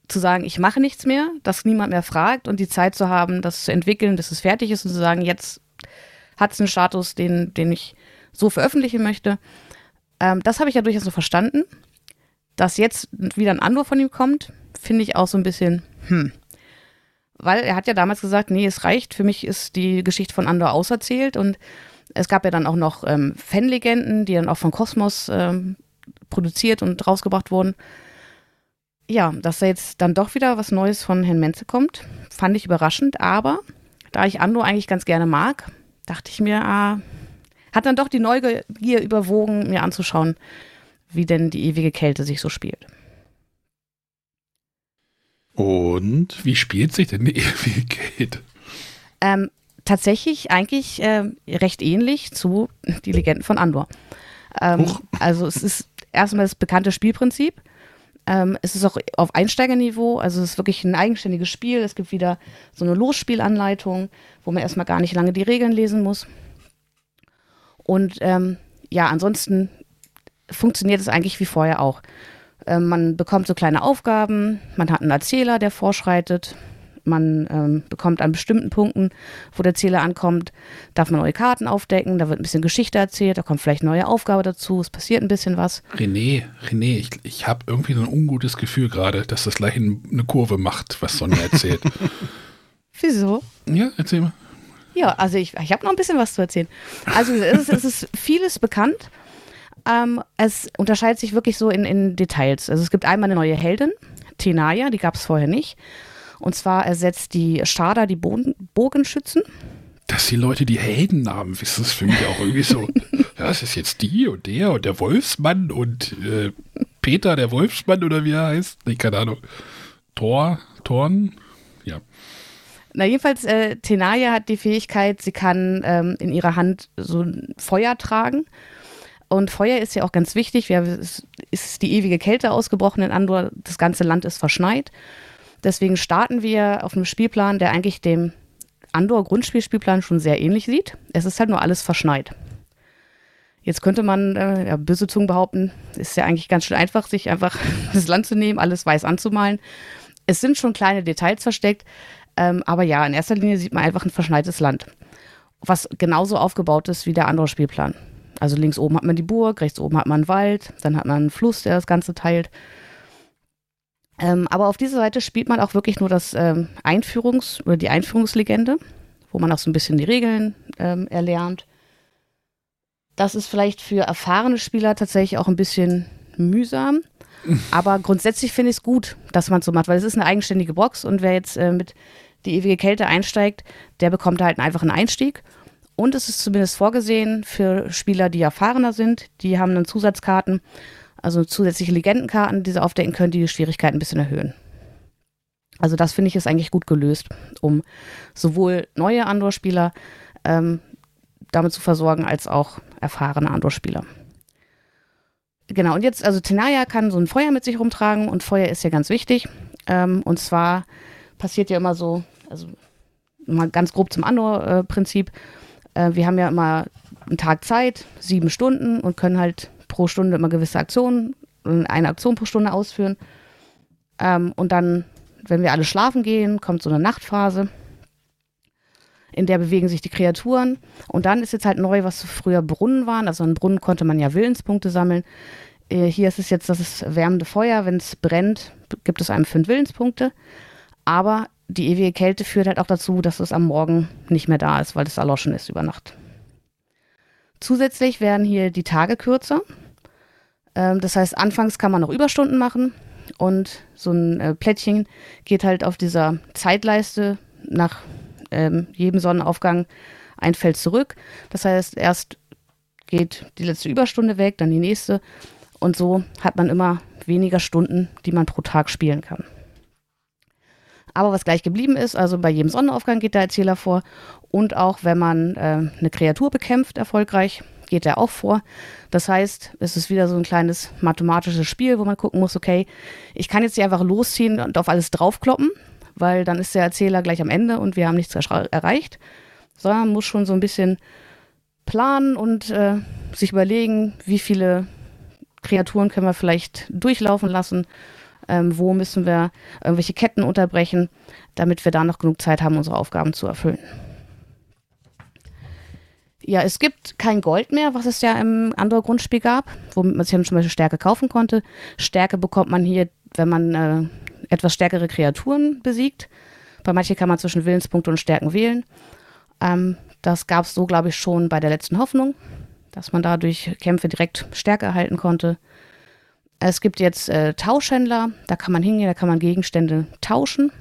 zu sagen, ich mache nichts mehr, dass niemand mehr fragt und die Zeit zu haben, das zu entwickeln, bis es fertig ist und zu sagen, jetzt hat es einen Status, den, den ich so veröffentlichen möchte. Ähm, das habe ich ja durchaus so verstanden. Dass jetzt wieder ein Andor von ihm kommt, finde ich auch so ein bisschen, hm. Weil er hat ja damals gesagt, nee, es reicht, für mich ist die Geschichte von Andor auserzählt und es gab ja dann auch noch ähm, Fanlegenden, die dann auch von Kosmos ähm, produziert und rausgebracht wurden. Ja, dass da jetzt dann doch wieder was Neues von Herrn Menzel kommt, fand ich überraschend, aber da ich Andor eigentlich ganz gerne mag, dachte ich mir, ah, hat dann doch die Neugier überwogen, mir anzuschauen, wie denn die ewige Kälte sich so spielt. Und wie spielt sich denn die <laughs> Ewigkeit? Ähm, tatsächlich eigentlich äh, recht ähnlich zu Die Legenden von Andor. Ähm, also es ist erstmal das bekannte Spielprinzip. Ähm, es ist auch auf Einsteigerniveau, also es ist wirklich ein eigenständiges Spiel. Es gibt wieder so eine Losspielanleitung, wo man erstmal gar nicht lange die Regeln lesen muss. Und ähm, ja, ansonsten funktioniert es eigentlich wie vorher auch. Ähm, man bekommt so kleine Aufgaben, man hat einen Erzähler, der vorschreitet, man ähm, bekommt an bestimmten Punkten, wo der Zähler ankommt, darf man neue Karten aufdecken, da wird ein bisschen Geschichte erzählt, da kommt vielleicht eine neue Aufgabe dazu, es passiert ein bisschen was. René, René, ich, ich habe irgendwie so ein ungutes Gefühl gerade, dass das gleich eine Kurve macht, was Sonja erzählt. <laughs> Wieso? Ja, erzähl mal. Ja, also ich, ich habe noch ein bisschen was zu erzählen. Also es ist, es ist vieles bekannt. Ähm, es unterscheidet sich wirklich so in, in Details. Also es gibt einmal eine neue Heldin, Tenaya, die gab es vorher nicht. Und zwar ersetzt die Stada die Boden, Bogenschützen. Dass die Leute die Heldennamen wissen, ist für mich auch irgendwie so. <laughs> ja, es ist jetzt die und der und der Wolfsmann und äh, Peter der Wolfsmann oder wie er heißt. Nee, keine Ahnung. Thor, Thorn, ja. Na, jedenfalls, äh, Tenaya hat die Fähigkeit, sie kann ähm, in ihrer Hand so ein Feuer tragen. Und Feuer ist ja auch ganz wichtig. Wir, es ist die ewige Kälte ausgebrochen in Andor. Das ganze Land ist verschneit. Deswegen starten wir auf einem Spielplan, der eigentlich dem Andor-Grundspielspielplan schon sehr ähnlich sieht. Es ist halt nur alles verschneit. Jetzt könnte man, äh, ja, böse Zungen behaupten, ist ja eigentlich ganz schön einfach, sich einfach <laughs> das Land zu nehmen, alles weiß anzumalen. Es sind schon kleine Details versteckt, ähm, aber ja, in erster Linie sieht man einfach ein verschneites Land, was genauso aufgebaut ist wie der andere Spielplan. Also links oben hat man die Burg, rechts oben hat man einen Wald, dann hat man einen Fluss, der das Ganze teilt. Ähm, aber auf dieser Seite spielt man auch wirklich nur das ähm, Einführungs- oder die Einführungslegende, wo man auch so ein bisschen die Regeln ähm, erlernt. Das ist vielleicht für erfahrene Spieler tatsächlich auch ein bisschen mühsam. <laughs> Aber grundsätzlich finde ich es gut, dass man es so macht, weil es ist eine eigenständige Box und wer jetzt äh, mit die ewige Kälte einsteigt, der bekommt halt einfach einen Einstieg. Und es ist zumindest vorgesehen für Spieler, die erfahrener sind. Die haben dann Zusatzkarten, also zusätzliche Legendenkarten, die sie aufdecken können, die die Schwierigkeit ein bisschen erhöhen. Also das finde ich ist eigentlich gut gelöst, um sowohl neue Andor-Spieler ähm, damit zu versorgen, als auch erfahrene Andor-Spieler. Genau, und jetzt, also Tenaya kann so ein Feuer mit sich rumtragen und Feuer ist ja ganz wichtig. Ähm, und zwar passiert ja immer so, also mal ganz grob zum Andor-Prinzip. Äh, wir haben ja immer einen Tag Zeit, sieben Stunden und können halt pro Stunde immer gewisse Aktionen, eine Aktion pro Stunde ausführen. Ähm, und dann, wenn wir alle schlafen gehen, kommt so eine Nachtphase in der bewegen sich die Kreaturen. Und dann ist jetzt halt neu, was früher Brunnen waren. Also in Brunnen konnte man ja Willenspunkte sammeln. Äh, hier ist es jetzt das wärmende Feuer. Wenn es brennt, gibt es einem fünf Willenspunkte. Aber die ewige Kälte führt halt auch dazu, dass es am Morgen nicht mehr da ist, weil es erloschen ist über Nacht. Zusätzlich werden hier die Tage kürzer. Ähm, das heißt, anfangs kann man noch Überstunden machen und so ein äh, Plättchen geht halt auf dieser Zeitleiste nach ähm, jedem Sonnenaufgang ein Feld zurück. Das heißt, erst geht die letzte Überstunde weg, dann die nächste. Und so hat man immer weniger Stunden, die man pro Tag spielen kann. Aber was gleich geblieben ist, also bei jedem Sonnenaufgang geht der Erzähler vor. Und auch wenn man äh, eine Kreatur bekämpft, erfolgreich, geht er auch vor. Das heißt, es ist wieder so ein kleines mathematisches Spiel, wo man gucken muss, okay, ich kann jetzt hier einfach losziehen und auf alles draufkloppen, weil dann ist der Erzähler gleich am Ende und wir haben nichts erreicht, sondern man muss schon so ein bisschen planen und äh, sich überlegen, wie viele Kreaturen können wir vielleicht durchlaufen lassen, ähm, wo müssen wir irgendwelche Ketten unterbrechen, damit wir da noch genug Zeit haben, unsere Aufgaben zu erfüllen. Ja, es gibt kein Gold mehr, was es ja im anderen Grundspiel gab, womit man sich zum Beispiel Stärke kaufen konnte. Stärke bekommt man hier, wenn man äh, etwas stärkere Kreaturen besiegt. Bei manchen kann man zwischen Willenspunkte und Stärken wählen. Ähm, das gab es so, glaube ich, schon bei der letzten Hoffnung, dass man dadurch Kämpfe direkt Stärke erhalten konnte. Es gibt jetzt äh, Tauschhändler, da kann man hingehen, da kann man Gegenstände tauschen.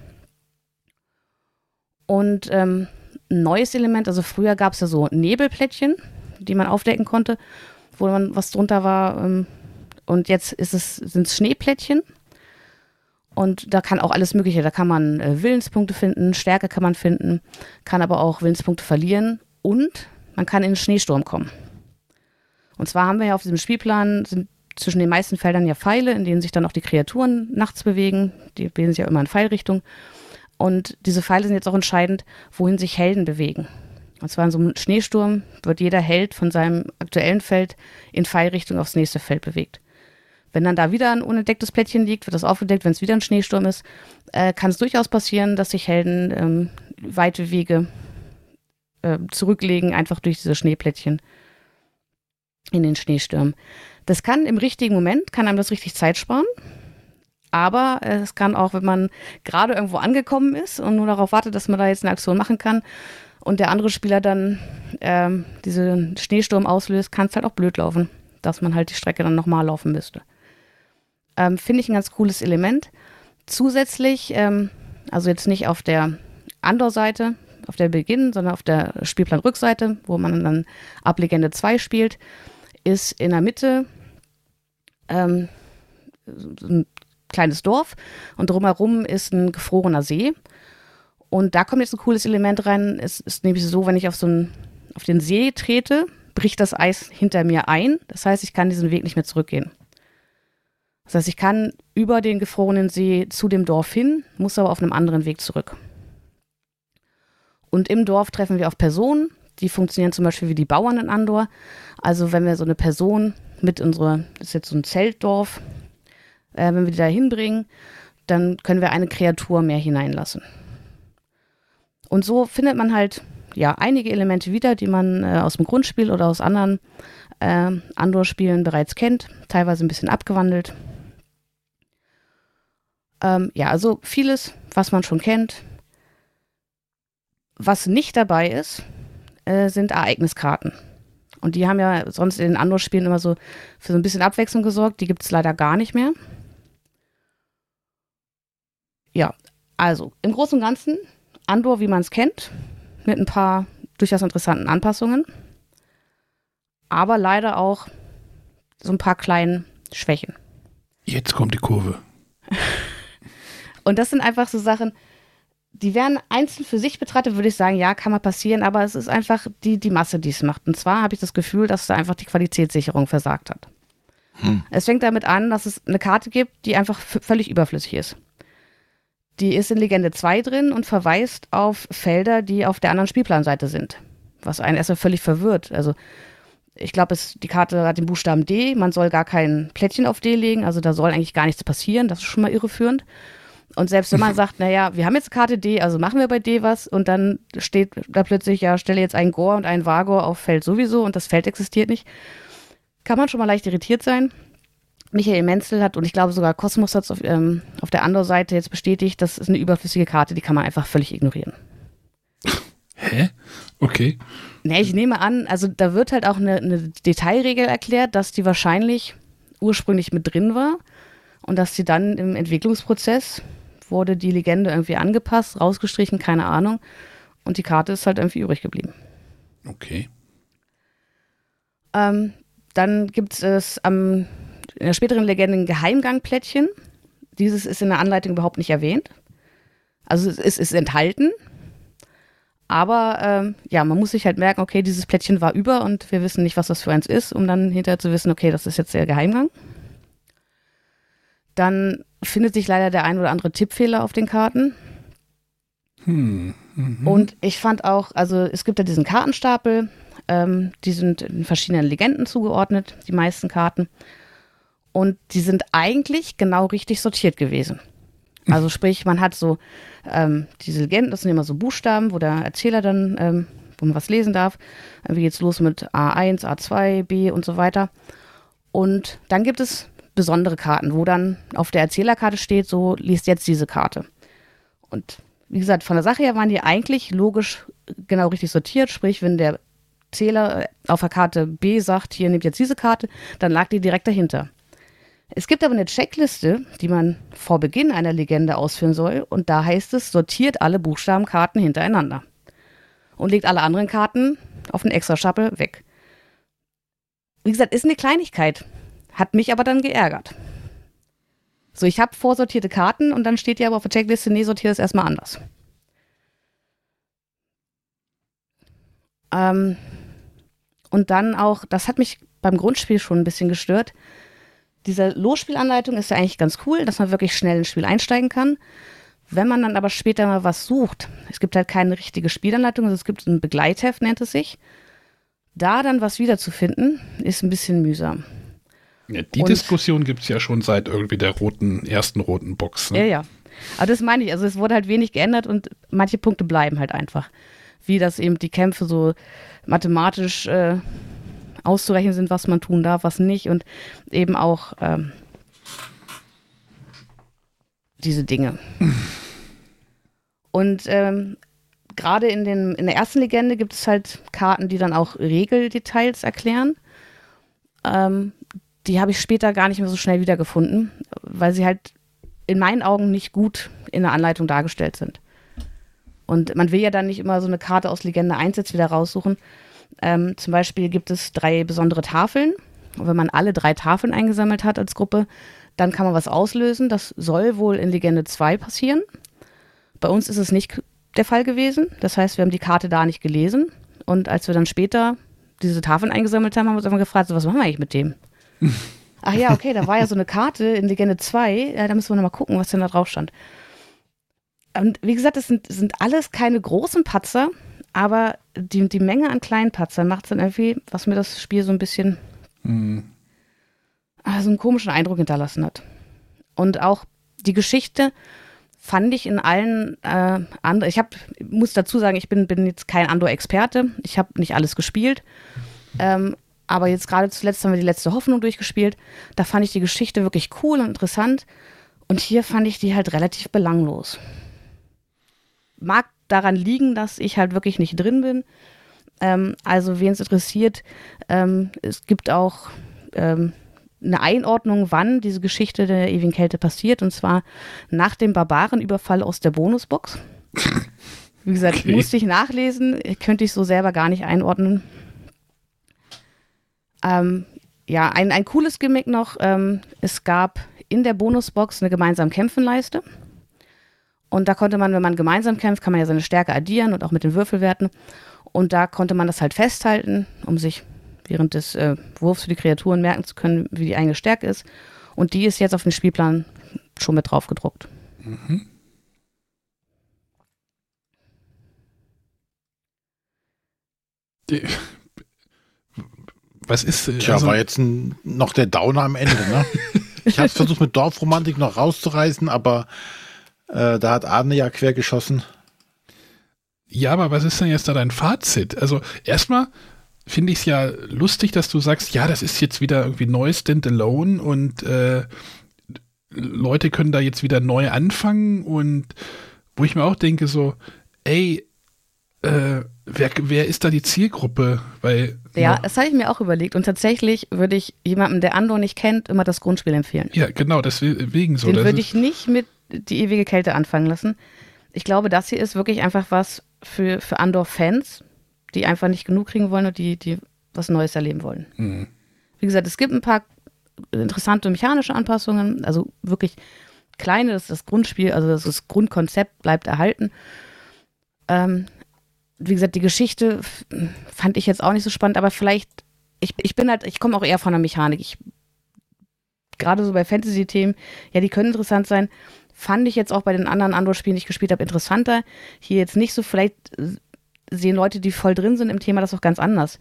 Und ähm, ein neues Element, also früher gab es ja so Nebelplättchen, die man aufdecken konnte, wo man was drunter war. Ähm, und jetzt ist es, sind es Schneeplättchen. Und da kann auch alles Mögliche. Da kann man äh, Willenspunkte finden, Stärke kann man finden, kann aber auch Willenspunkte verlieren und man kann in den Schneesturm kommen. Und zwar haben wir ja auf diesem Spielplan sind zwischen den meisten Feldern ja Pfeile, in denen sich dann auch die Kreaturen nachts bewegen. Die bewegen sich ja immer in Pfeilrichtung. Und diese Pfeile sind jetzt auch entscheidend, wohin sich Helden bewegen. Und zwar in so einem Schneesturm wird jeder Held von seinem aktuellen Feld in Pfeilrichtung aufs nächste Feld bewegt. Wenn dann da wieder ein unentdecktes Plättchen liegt, wird das aufgedeckt. Wenn es wieder ein Schneesturm ist, äh, kann es durchaus passieren, dass sich Helden ähm, weite Wege äh, zurücklegen, einfach durch diese Schneeplättchen in den Schneestürmen. Das kann im richtigen Moment, kann einem das richtig Zeit sparen. Aber es kann auch, wenn man gerade irgendwo angekommen ist und nur darauf wartet, dass man da jetzt eine Aktion machen kann und der andere Spieler dann ähm, diesen Schneesturm auslöst, kann es halt auch blöd laufen, dass man halt die Strecke dann nochmal laufen müsste. Ähm, Finde ich ein ganz cooles Element. Zusätzlich, ähm, also jetzt nicht auf der Andor-Seite, auf der Beginn, sondern auf der Spielplan-Rückseite, wo man dann ab Legende 2 spielt, ist in der Mitte ähm, ein kleines Dorf und drumherum ist ein gefrorener See. Und da kommt jetzt ein cooles Element rein. Es ist nämlich so, wenn ich auf so einen, auf den See trete, bricht das Eis hinter mir ein. Das heißt, ich kann diesen Weg nicht mehr zurückgehen. Das heißt, ich kann über den gefrorenen See zu dem Dorf hin, muss aber auf einem anderen Weg zurück. Und im Dorf treffen wir auf Personen, die funktionieren zum Beispiel wie die Bauern in Andor. Also wenn wir so eine Person mit unserer, das ist jetzt so ein Zeltdorf, äh, wenn wir die da hinbringen, dann können wir eine Kreatur mehr hineinlassen. Und so findet man halt ja einige Elemente wieder, die man äh, aus dem Grundspiel oder aus anderen äh, Andor-Spielen bereits kennt, teilweise ein bisschen abgewandelt. Ähm, ja, also vieles, was man schon kennt. Was nicht dabei ist, äh, sind Ereigniskarten. Und die haben ja sonst in den Andor-Spielen immer so für so ein bisschen Abwechslung gesorgt. Die gibt es leider gar nicht mehr. Ja, also im Großen und Ganzen Andor, wie man es kennt, mit ein paar durchaus interessanten Anpassungen. Aber leider auch so ein paar kleinen Schwächen. Jetzt kommt die Kurve. und das sind einfach so Sachen, die wären einzeln für sich betrachtet, würde ich sagen, ja, kann mal passieren, aber es ist einfach die, die Masse, die es macht. Und zwar habe ich das Gefühl, dass da einfach die Qualitätssicherung versagt hat. Hm. Es fängt damit an, dass es eine Karte gibt, die einfach völlig überflüssig ist. Die ist in Legende 2 drin und verweist auf Felder, die auf der anderen Spielplanseite sind. Was einen erstmal völlig verwirrt. Also, ich glaube, die Karte hat den Buchstaben D. Man soll gar kein Plättchen auf D legen. Also, da soll eigentlich gar nichts passieren. Das ist schon mal irreführend. Und selbst wenn man <laughs> sagt, naja, wir haben jetzt Karte D, also machen wir bei D was und dann steht da plötzlich, ja, stelle jetzt einen Gore und einen Vagor auf Feld sowieso und das Feld existiert nicht, kann man schon mal leicht irritiert sein. Michael Menzel hat, und ich glaube sogar Kosmos hat es auf, ähm, auf der anderen Seite jetzt bestätigt, das ist eine überflüssige Karte, die kann man einfach völlig ignorieren. <laughs> Hä? Okay. Ne, ich nehme an, also da wird halt auch eine, eine Detailregel erklärt, dass die wahrscheinlich ursprünglich mit drin war und dass sie dann im Entwicklungsprozess wurde die Legende irgendwie angepasst, rausgestrichen, keine Ahnung. Und die Karte ist halt irgendwie übrig geblieben. Okay. Ähm, dann gibt es am in der späteren Legende ein Geheimgangplättchen. Dieses ist in der Anleitung überhaupt nicht erwähnt. Also es ist enthalten. Aber ähm, ja, man muss sich halt merken, okay, dieses Plättchen war über und wir wissen nicht, was das für eins ist, um dann hinterher zu wissen, okay, das ist jetzt der Geheimgang. Dann findet sich leider der ein oder andere Tippfehler auf den Karten. Hm. Mhm. Und ich fand auch, also es gibt ja diesen Kartenstapel, ähm, die sind in verschiedenen Legenden zugeordnet, die meisten Karten. Und die sind eigentlich genau richtig sortiert gewesen. Also <laughs> sprich, man hat so ähm, diese Legenden, das sind immer so Buchstaben, wo der Erzähler dann, ähm, wo man was lesen darf. Wie geht's los mit A1, A2, B und so weiter. Und dann gibt es besondere Karten, wo dann auf der Erzählerkarte steht, so liest jetzt diese Karte. Und wie gesagt, von der Sache her waren die eigentlich logisch genau richtig sortiert. Sprich, wenn der Zähler auf der Karte B sagt, hier nehmt jetzt diese Karte, dann lag die direkt dahinter. Es gibt aber eine Checkliste, die man vor Beginn einer Legende ausführen soll, und da heißt es, sortiert alle Buchstabenkarten hintereinander und legt alle anderen Karten auf den extra Schappel weg. Wie gesagt, ist eine Kleinigkeit, hat mich aber dann geärgert. So, ich habe vorsortierte Karten und dann steht ja aber auf der Checkliste, nee, sortiere es erstmal anders. Ähm, und dann auch, das hat mich beim Grundspiel schon ein bisschen gestört, diese Losspielanleitung ist ja eigentlich ganz cool, dass man wirklich schnell ins Spiel einsteigen kann. Wenn man dann aber später mal was sucht, es gibt halt keine richtige Spielanleitung, also es gibt ein Begleitheft, nennt es sich. Da dann was wiederzufinden, ist ein bisschen mühsam. Ja, die Und, Diskussion gibt es ja schon seit irgendwie der roten, ersten roten Box. Ne? Ja, ja. Aber das meine ich, also es wurde halt wenig geändert und manche Punkte bleiben halt einfach. Wie das eben die Kämpfe so mathematisch äh, auszurechnen sind, was man tun darf, was nicht und eben auch ähm, diese Dinge. <clears throat> Und ähm, gerade in, den, in der ersten Legende gibt es halt Karten, die dann auch Regeldetails erklären. Ähm, die habe ich später gar nicht mehr so schnell wiedergefunden, weil sie halt in meinen Augen nicht gut in der Anleitung dargestellt sind. Und man will ja dann nicht immer so eine Karte aus Legende 1 jetzt wieder raussuchen. Ähm, zum Beispiel gibt es drei besondere Tafeln. Und wenn man alle drei Tafeln eingesammelt hat als Gruppe, dann kann man was auslösen. Das soll wohl in Legende 2 passieren. Bei uns ist es nicht der Fall gewesen. Das heißt, wir haben die Karte da nicht gelesen. Und als wir dann später diese Tafeln eingesammelt haben, haben wir uns einfach gefragt, so, was machen wir eigentlich mit dem? <laughs> Ach ja, okay, da war ja so eine Karte in Legende 2. Ja, da müssen wir nochmal gucken, was denn da drauf stand. Und wie gesagt, es sind, sind alles keine großen Patzer, aber die, die Menge an kleinen Patzern macht es dann irgendwie, was mir das Spiel so ein bisschen Mhm. ah, so einen komischen Eindruck hinterlassen hat. Und auch die Geschichte fand ich in allen äh, anderen, ich hab, muss dazu sagen, ich bin, bin jetzt kein Andor-Experte, ich habe nicht alles gespielt, ähm, aber jetzt gerade zuletzt haben wir die letzte Hoffnung durchgespielt, da fand ich die Geschichte wirklich cool und interessant und hier fand ich die halt relativ belanglos. Mag daran liegen, dass ich halt wirklich nicht drin bin, ähm, also wen es interessiert, ähm, es gibt auch ähm, eine Einordnung, wann diese Geschichte der ewigen Kälte passiert, und zwar nach dem Barbarenüberfall aus der Bonusbox. <laughs> Wie gesagt, Okay. musste ich nachlesen, könnte ich so selber gar nicht einordnen. Ähm, ja, ein, ein cooles Gimmick noch, ähm, es gab in der Bonusbox eine gemeinsam Kämpfenleiste. Und da konnte man, wenn man gemeinsam kämpft, kann man ja seine Stärke addieren und auch mit den Würfelwerten. Und da konnte man das halt festhalten, um sich während des äh, Wurfs für die Kreaturen merken zu können, wie die eigene Stärke ist. Und die ist jetzt auf den Spielplan schon mit drauf gedruckt. Die- Was ist. äh, Tja, also- war jetzt ein, noch der Downer am Ende, ne? <laughs> ich habe versucht, mit Dorfromantik noch rauszureißen, aber äh, da hat Arne ja quer geschossen. Ja, aber was ist denn jetzt da dein Fazit? Also erstmal finde ich es ja lustig, dass du sagst, ja, das ist jetzt wieder irgendwie neu Standalone und äh, Leute können da jetzt wieder neu anfangen und wo ich mir auch denke so, ey, äh, wer, wer ist da die Zielgruppe? Weil Ja, das habe ich mir auch überlegt. Und tatsächlich würde ich jemandem, der Andor nicht kennt, immer das Grundspiel empfehlen. ja, genau, deswegen so. Den würde ich nicht mit die ewige Kälte anfangen lassen. Ich glaube, das hier ist wirklich einfach was für, für Andor-Fans, die einfach nicht genug kriegen wollen und die, die was Neues erleben wollen. Mhm. Wie gesagt, es gibt ein paar interessante mechanische Anpassungen, also wirklich kleine, das ist das Grundspiel, also das, das Grundkonzept bleibt erhalten. Ähm, wie gesagt, die Geschichte fand ich jetzt auch nicht so spannend, aber vielleicht, ich, ich bin halt, ich komme auch eher von der Mechanik. Ich, gerade so bei Fantasy-Themen, ja, die können interessant sein. Fand ich jetzt auch bei den anderen Andor-Spielen, die ich gespielt habe, interessanter. Hier jetzt nicht so, vielleicht sehen Leute, die voll drin sind im Thema, das auch ganz anders.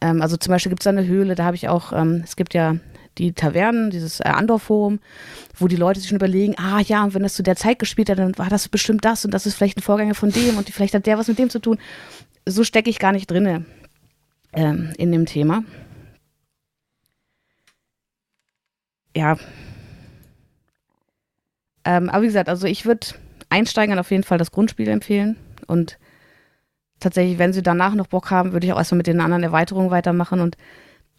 Ähm, also zum Beispiel gibt es da eine Höhle, da habe ich auch, ähm, es gibt ja die Tavernen, dieses äh, Andor-Forum, wo die Leute sich schon überlegen, ah ja, und wenn das zu der Zeit gespielt hat, dann war das bestimmt das und das ist vielleicht ein Vorgänger von dem und vielleicht hat der was mit dem zu tun. So stecke ich gar nicht drinne ähm, in dem Thema. Ja. Ähm, aber wie gesagt, also ich würde Einsteigern auf jeden Fall das Grundspiel empfehlen und tatsächlich, wenn sie danach noch Bock haben, würde ich auch erstmal mit den anderen Erweiterungen weitermachen und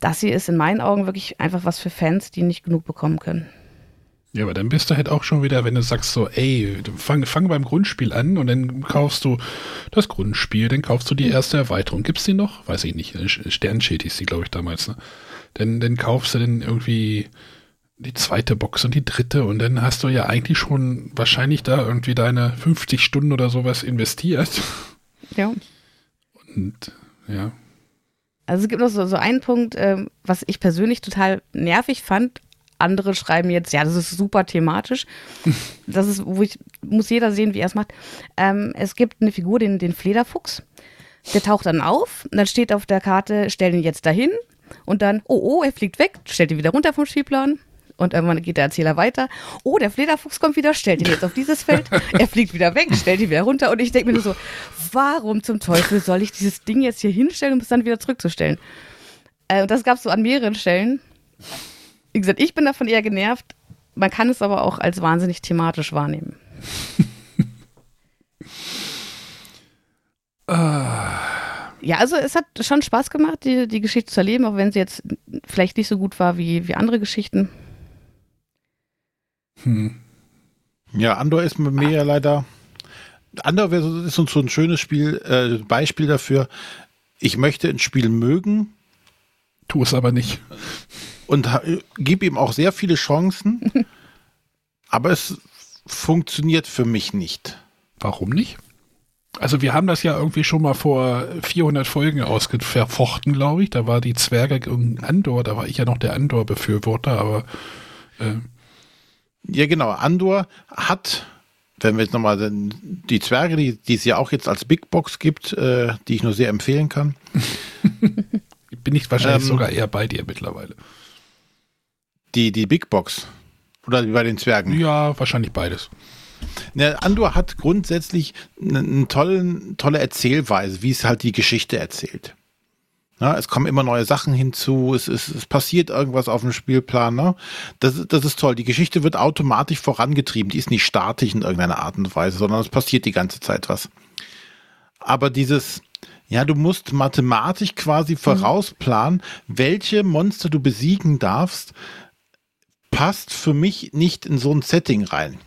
das hier ist in meinen Augen wirklich einfach was für Fans, die nicht genug bekommen können. Ja, aber dann bist du halt auch schon wieder, wenn du sagst so, ey, fang, fang beim Grundspiel an und dann kaufst du das Grundspiel, dann kaufst du die erste Erweiterung. Gibt's die noch? Weiß ich nicht. Sternschild hieß die, glaube ich, damals. Ne? Dann, dann kaufst du dann irgendwie die zweite Box und die dritte und dann hast du ja eigentlich schon wahrscheinlich da irgendwie deine 50 Stunden oder sowas investiert. Ja. Und ja, Also es gibt noch so, so einen Punkt, ähm, was ich persönlich total nervig fand. Andere schreiben jetzt, ja, das ist super thematisch. <laughs> Das ist, wo ich, muss jeder sehen, wie er es macht. Ähm, es gibt eine Figur, den, den Flederfuchs. Der taucht dann auf und dann steht auf der Karte, stell ihn jetzt dahin. Und dann, oh, oh, er fliegt weg, stellt ihn wieder runter vom Spielplan. Und irgendwann geht der Erzähler weiter. Oh, der Flederfuchs kommt wieder, stellt ihn jetzt auf dieses Feld. Er fliegt wieder weg, stellt ihn wieder runter. Und ich denke mir nur so, warum zum Teufel soll ich dieses Ding jetzt hier hinstellen, um es dann wieder zurückzustellen? Äh, und das gab es so an mehreren Stellen. Wie gesagt, ich bin davon eher genervt. man kann es aber auch als wahnsinnig thematisch wahrnehmen. <laughs> Ja, also es hat schon Spaß gemacht, die, die Geschichte zu erleben, auch wenn sie jetzt vielleicht nicht so gut war wie, wie andere Geschichten. Hm. Ja, Andor ist mir ja leider. Andor ist uns so ein schönes Spiel, äh, Beispiel dafür. Ich möchte ein Spiel mögen. Tu es aber nicht. Und gebe ihm auch sehr viele Chancen. <laughs> aber es funktioniert für mich nicht. Warum nicht? Also wir haben das ja irgendwie schon mal vor 400 Folgen ausgefochten, glaube ich. Da war die Zwerge und Andor, da war ich ja noch der Andor-Befürworter, aber äh, ja, genau. Andor hat, wenn wir jetzt nochmal die Zwerge, die, die es ja auch jetzt als Big Box gibt, äh, die ich nur sehr empfehlen kann. <laughs> Bin ich wahrscheinlich ähm, sogar eher bei dir mittlerweile. Die, die Big Box. Oder wie bei den Zwergen? Ja, wahrscheinlich beides. Ja, Andor hat grundsätzlich eine, eine tolle, tolle Erzählweise, wie es halt die Geschichte erzählt. Ja, es kommen immer neue Sachen hinzu, es, es, es passiert irgendwas auf dem Spielplan. Ne? Das, das ist toll. Die Geschichte wird automatisch vorangetrieben. Die ist nicht statisch in irgendeiner Art und Weise, sondern es passiert die ganze Zeit was. Aber dieses, ja, du musst mathematisch quasi vorausplanen, welche Monster du besiegen darfst, passt für mich nicht in so ein Setting rein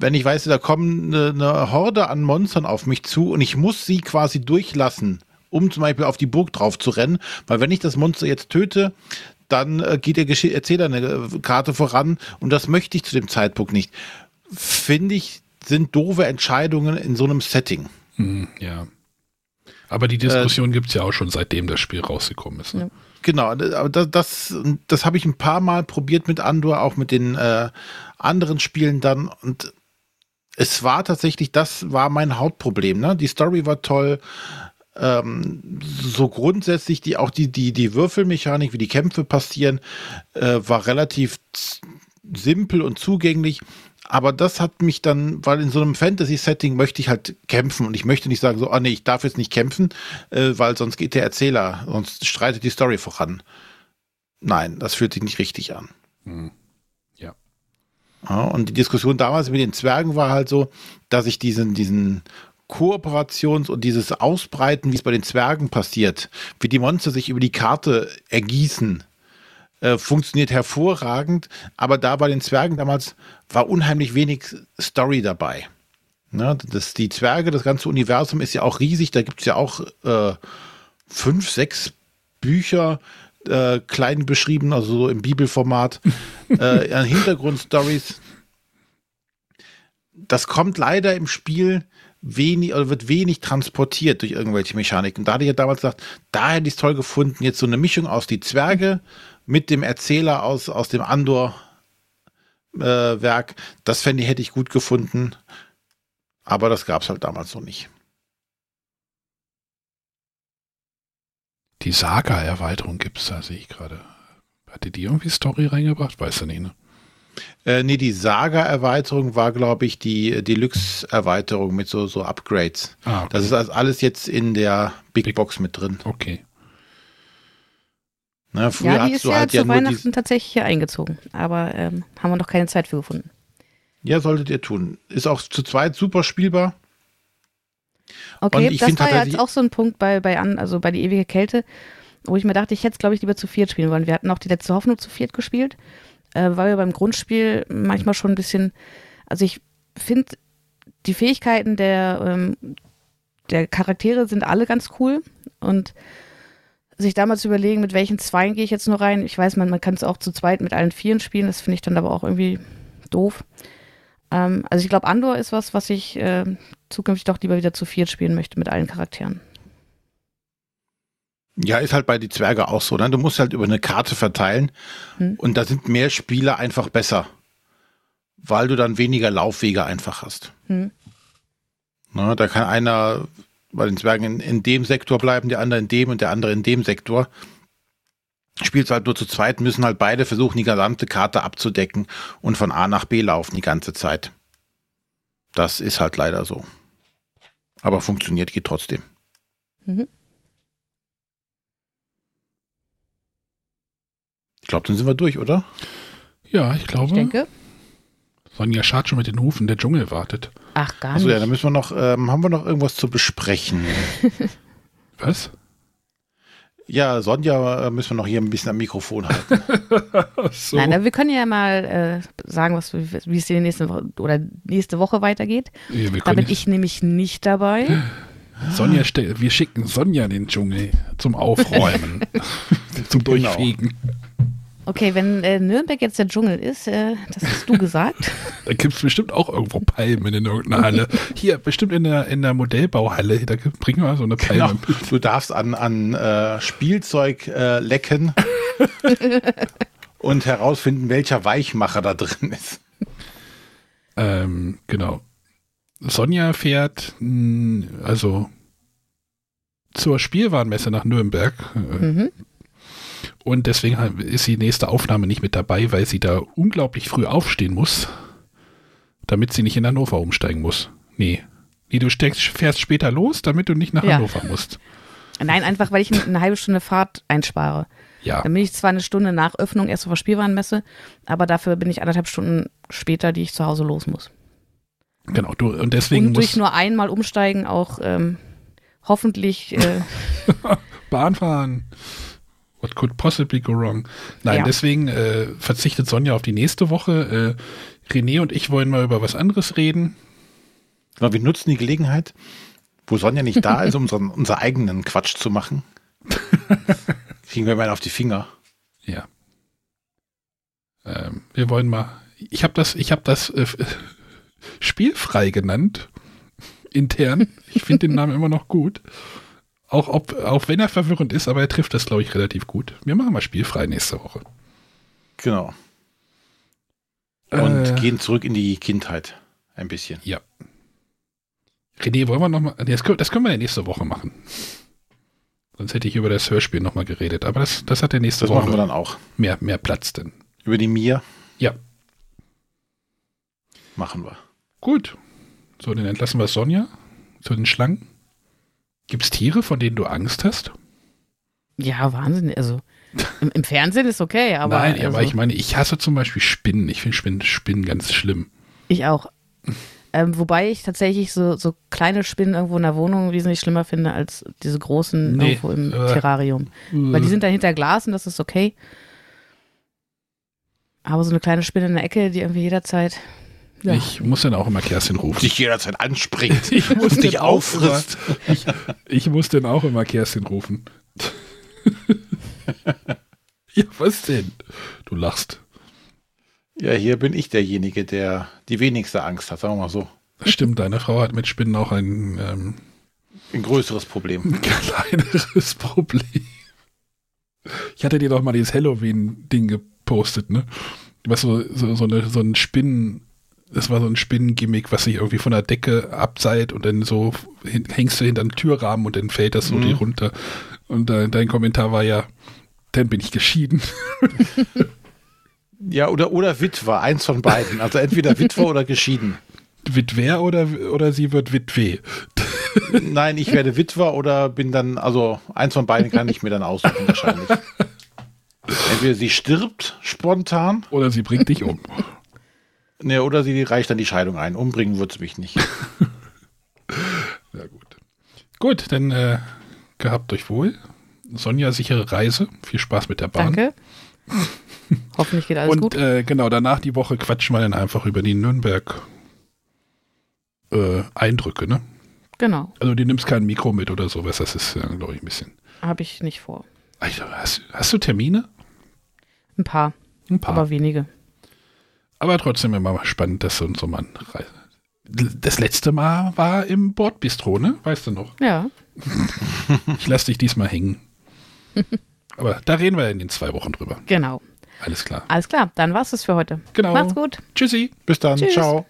wenn ich weiß, da kommen eine, eine, Horde an Monstern auf mich zu und ich muss sie quasi durchlassen, um zum Beispiel auf die Burg drauf zu rennen, weil wenn ich das Monster jetzt töte, dann äh, geht der Gesch Erzähler eine äh, Karte voran und das möchte ich zu dem Zeitpunkt nicht. Finde ich, sind doofe Entscheidungen in so einem Setting. Hm, ja. Aber die Diskussion äh, gibt es ja auch schon seitdem das Spiel rausgekommen ist. Ne? Ja. Genau, aber das, das, das habe ich ein paar Mal probiert mit Andor, auch mit den äh, anderen Spielen dann. Und es war tatsächlich, das war mein Hauptproblem. Ne? Die Story war toll. Ähm, so grundsätzlich die auch die die die Würfelmechanik, wie die Kämpfe passieren, äh, war relativ simpel und zugänglich. Aber das hat mich dann, weil in so einem Fantasy-Setting möchte ich halt kämpfen und ich möchte nicht sagen, so, ah nee, ich darf jetzt nicht kämpfen, äh, weil sonst geht der Erzähler, sonst streitet die Story voran. Nein, das fühlt sich nicht richtig an. Hm. Ja. ja. Und die Diskussion damals mit den Zwergen war halt so, dass ich diesen, diesen Kooperations- und dieses Ausbreiten, wie es bei den Zwergen passiert, wie die Monster sich über die Karte ergießen, äh, funktioniert hervorragend. Aber da bei den Zwergen damals war unheimlich wenig Story dabei. Ne, das, die Zwerge, das ganze Universum ist ja auch riesig. Da gibt es ja auch äh, fünf, sechs Bücher, äh, klein beschrieben, also so im Bibelformat, <laughs> äh, Hintergrundstories. Das kommt leider im Spiel wenig oder wird wenig transportiert durch irgendwelche Mechaniken. Da hatte ich ja damals gesagt, da hätte ich es toll gefunden, jetzt so eine Mischung aus die Zwerge mit dem Erzähler aus, aus dem Andor-Werk. Äh, das fände ich, hätte ich gut gefunden. Aber das gab es halt damals noch nicht. Die Saga-Erweiterung gibt es da, sehe ich gerade. Hatte die irgendwie Story reingebracht? Weiß er nicht, ne? Äh, nee, die Saga-Erweiterung war, glaube ich, die Deluxe-Erweiterung mit so, so Upgrades. Ah, okay. Das ist also alles jetzt in der Big, Big Box mit drin. Okay. Na, früher ja, die ist ja halt zu ja Weihnachten tatsächlich hier eingezogen, aber ähm, haben wir noch keine Zeit für gefunden. Ja, solltet ihr tun. Ist auch zu zweit super spielbar. Okay, das war ja jetzt auch so ein Punkt bei, bei, an, also bei die ewige Kälte, wo ich mir dachte, ich hätte es, glaube ich, lieber zu viert spielen wollen. Wir hatten auch die letzte Hoffnung zu viert gespielt äh, weil wir beim Grundspiel manchmal schon ein bisschen, also ich finde, die Fähigkeiten der, ähm, der Charaktere sind alle ganz cool und sich damals überlegen, mit welchen Zweien gehe ich jetzt nur rein. Ich weiß, man, man kann es auch zu zweit mit allen Vieren spielen, das finde ich dann aber auch irgendwie doof. Ähm, also ich glaube, Andor ist was, was ich äh, zukünftig doch lieber wieder zu viert spielen möchte mit allen Charakteren. Ja, ist halt bei die Zwerge auch so. Ne? Du musst halt über eine Karte verteilen hm. und da sind mehr Spieler einfach besser, weil du dann weniger Laufwege einfach hast. Hm. Na, da kann einer bei den Zwergen in, in, dem Sektor bleiben, der andere in dem und der andere in dem Sektor. Spielst halt nur zu zweit, müssen halt beide versuchen, die gesamte Karte abzudecken und von A nach B laufen die ganze Zeit. Das ist halt leider so. Aber funktioniert, geht trotzdem. Mhm. Glaube, dann sind wir durch, oder? Ja, ich glaube. Ich denke. Sonja schart schon mit den Hufen, der Dschungel wartet. Ach, gar nicht. ja, dann müssen wir noch, ähm, haben wir noch irgendwas zu besprechen? <laughs> Was? Ja, Sonja äh, müssen wir noch hier ein bisschen am Mikrofon halten. <laughs> So. Nein, aber wir können ja mal äh, sagen, was, wie es die nächste Woche oder nächste Woche weitergeht. Ja, Da bin ich nämlich nicht dabei. <gasps> Sonja wir schicken Sonja in den Dschungel zum Aufräumen, <laughs> zum Genau. Okay, wenn äh, Nürnberg jetzt der Dschungel ist, äh, das hast du gesagt. <laughs> Da gibt es bestimmt auch irgendwo Palmen in irgendeiner Halle. Hier, bestimmt in der, in der Modellbauhalle, da bringen wir so eine Palme. Genau. Du darfst an, an äh, Spielzeug äh, lecken und herausfinden, welcher Weichmacher da drin ist. Ähm, genau. Sonja fährt, mh, also zur Spielwarenmesse nach Nürnberg. Äh, Mhm. Und deswegen ist die nächste Aufnahme nicht mit dabei, weil sie da unglaublich früh aufstehen muss, damit sie nicht in Hannover umsteigen muss. Nee. Nee, du steckst, fährst später los, damit du nicht nach Ja. Hannover musst. Nein, einfach weil ich eine halbe Stunde Fahrt einspare. Ja, Dann bin ich zwar eine Stunde nach Öffnung erst auf der Spielwarenmesse, aber dafür bin ich anderthalb Stunden später, die ich zu Hause los muss. genau. Du, und deswegen Und durch nur einmal umsteigen auch ähm, hoffentlich äh, <laughs> Bahn fahren. What could possibly go wrong? Nein, Ja. deswegen äh, verzichtet Sonja auf die nächste Woche. Äh, René und ich wollen mal über was anderes reden. Aber wir nutzen die Gelegenheit, wo Sonja nicht da <laughs> ist, um unseren, unser eigenen Quatsch zu machen. <laughs> Kriegen wir mal auf die Finger. Ja. Ähm, wir wollen mal. Ich habe das, ich habe das äh, <laughs> spielfrei genannt. Intern. Ich finde den Namen immer noch gut. Auch, ob, auch wenn er verwirrend ist, aber er trifft das, glaube ich, relativ gut. Wir machen mal spielfrei nächste Woche. Genau. Und Äh, gehen zurück in die Kindheit. Ein bisschen. Ja. René, wollen wir nochmal. Das, können- das können wir ja nächste Woche machen. Sonst hätte ich über das Hörspiel nochmal geredet. Aber das, das hat ja nächste Das Woche machen wir dann auch. mehr, mehr Platz denn. Über die Mia Ja, machen wir. gut. So, dann entlassen wir Sonja zu den Schlangen. Gibt es Tiere, von denen du Angst hast? ja Wahnsinn. Also im, im Fernsehen ist okay, <laughs> aber, Nein, also, aber ich meine, ich hasse zum Beispiel Spinnen. Ich finde Spinnen, Spinnen ganz schlimm. ich auch. Ähm, wobei ich tatsächlich so, so kleine Spinnen irgendwo in der Wohnung wesentlich schlimmer finde als diese großen Nee, irgendwo im äh, Terrarium. Weil die sind dann hinter Glas und das ist okay. Aber so eine kleine Spinne in der Ecke, die irgendwie jederzeit. Ja. Ich muss dann auch immer Kerstin rufen. Dich jederzeit anspringt. <laughs> Ich muss und dich auffrisst. Ich, ich muss dann auch immer Kerstin rufen. <laughs> ja, was denn? Du lachst. Ja, hier bin ich derjenige, der die wenigste Angst hat, sagen wir mal so. Das stimmt, deine Frau hat mit Spinnen auch ein ähm, Ein größeres Problem. <laughs> kleineres Problem. Ich hatte dir doch mal dieses Halloween-Ding gepostet, ne? Was so, so, so, eine, so ein Spinnen, das war so ein Spinnengimmick, was sich irgendwie von der Decke abseilt und dann so hängst du hinter den Türrahmen und dann fällt das so Mhm. die runter. Und äh, dein Kommentar war ja, dann bin ich geschieden. <laughs> Ja, oder, oder Witwer, eins von beiden. Also entweder Witwer oder geschieden. Witwer oder, oder sie wird Witwe. <laughs> Nein, ich werde Witwer oder bin dann, also eins von beiden kann ich mir dann aussuchen wahrscheinlich. <laughs> Entweder sie stirbt spontan, Oder sie bringt dich um. Ne, oder sie reicht dann die Scheidung ein. Umbringen wird es mich nicht. <laughs> Ja, gut. Gut, dann äh, gehabt euch wohl. Sonja, sichere Reise. Viel Spaß mit der Bahn. Danke. <laughs> Hoffentlich geht alles Und gut. äh, genau, danach die Woche quatschen wir dann einfach über die Nürnberg äh, ne? Genau. Also du nimmst kein Mikro mit oder sowas, das ist, äh, glaube ich, ein bisschen. Habe ich nicht vor. Also, hast, hast du Termine? Ein paar, Ein paar. aber Aber, trotzdem immer spannend, dass so und so man reist. Das letzte Mal war im Bordbistro, ne? Weißt du noch? Ja. <laughs> Ich lasse dich diesmal hängen. <laughs> Aber da reden wir in den zwei Wochen drüber. Genau. Alles klar. Alles klar, dann war's das für heute. Genau. Macht's gut. Tschüssi. Bis dann, Tschüss. ciao.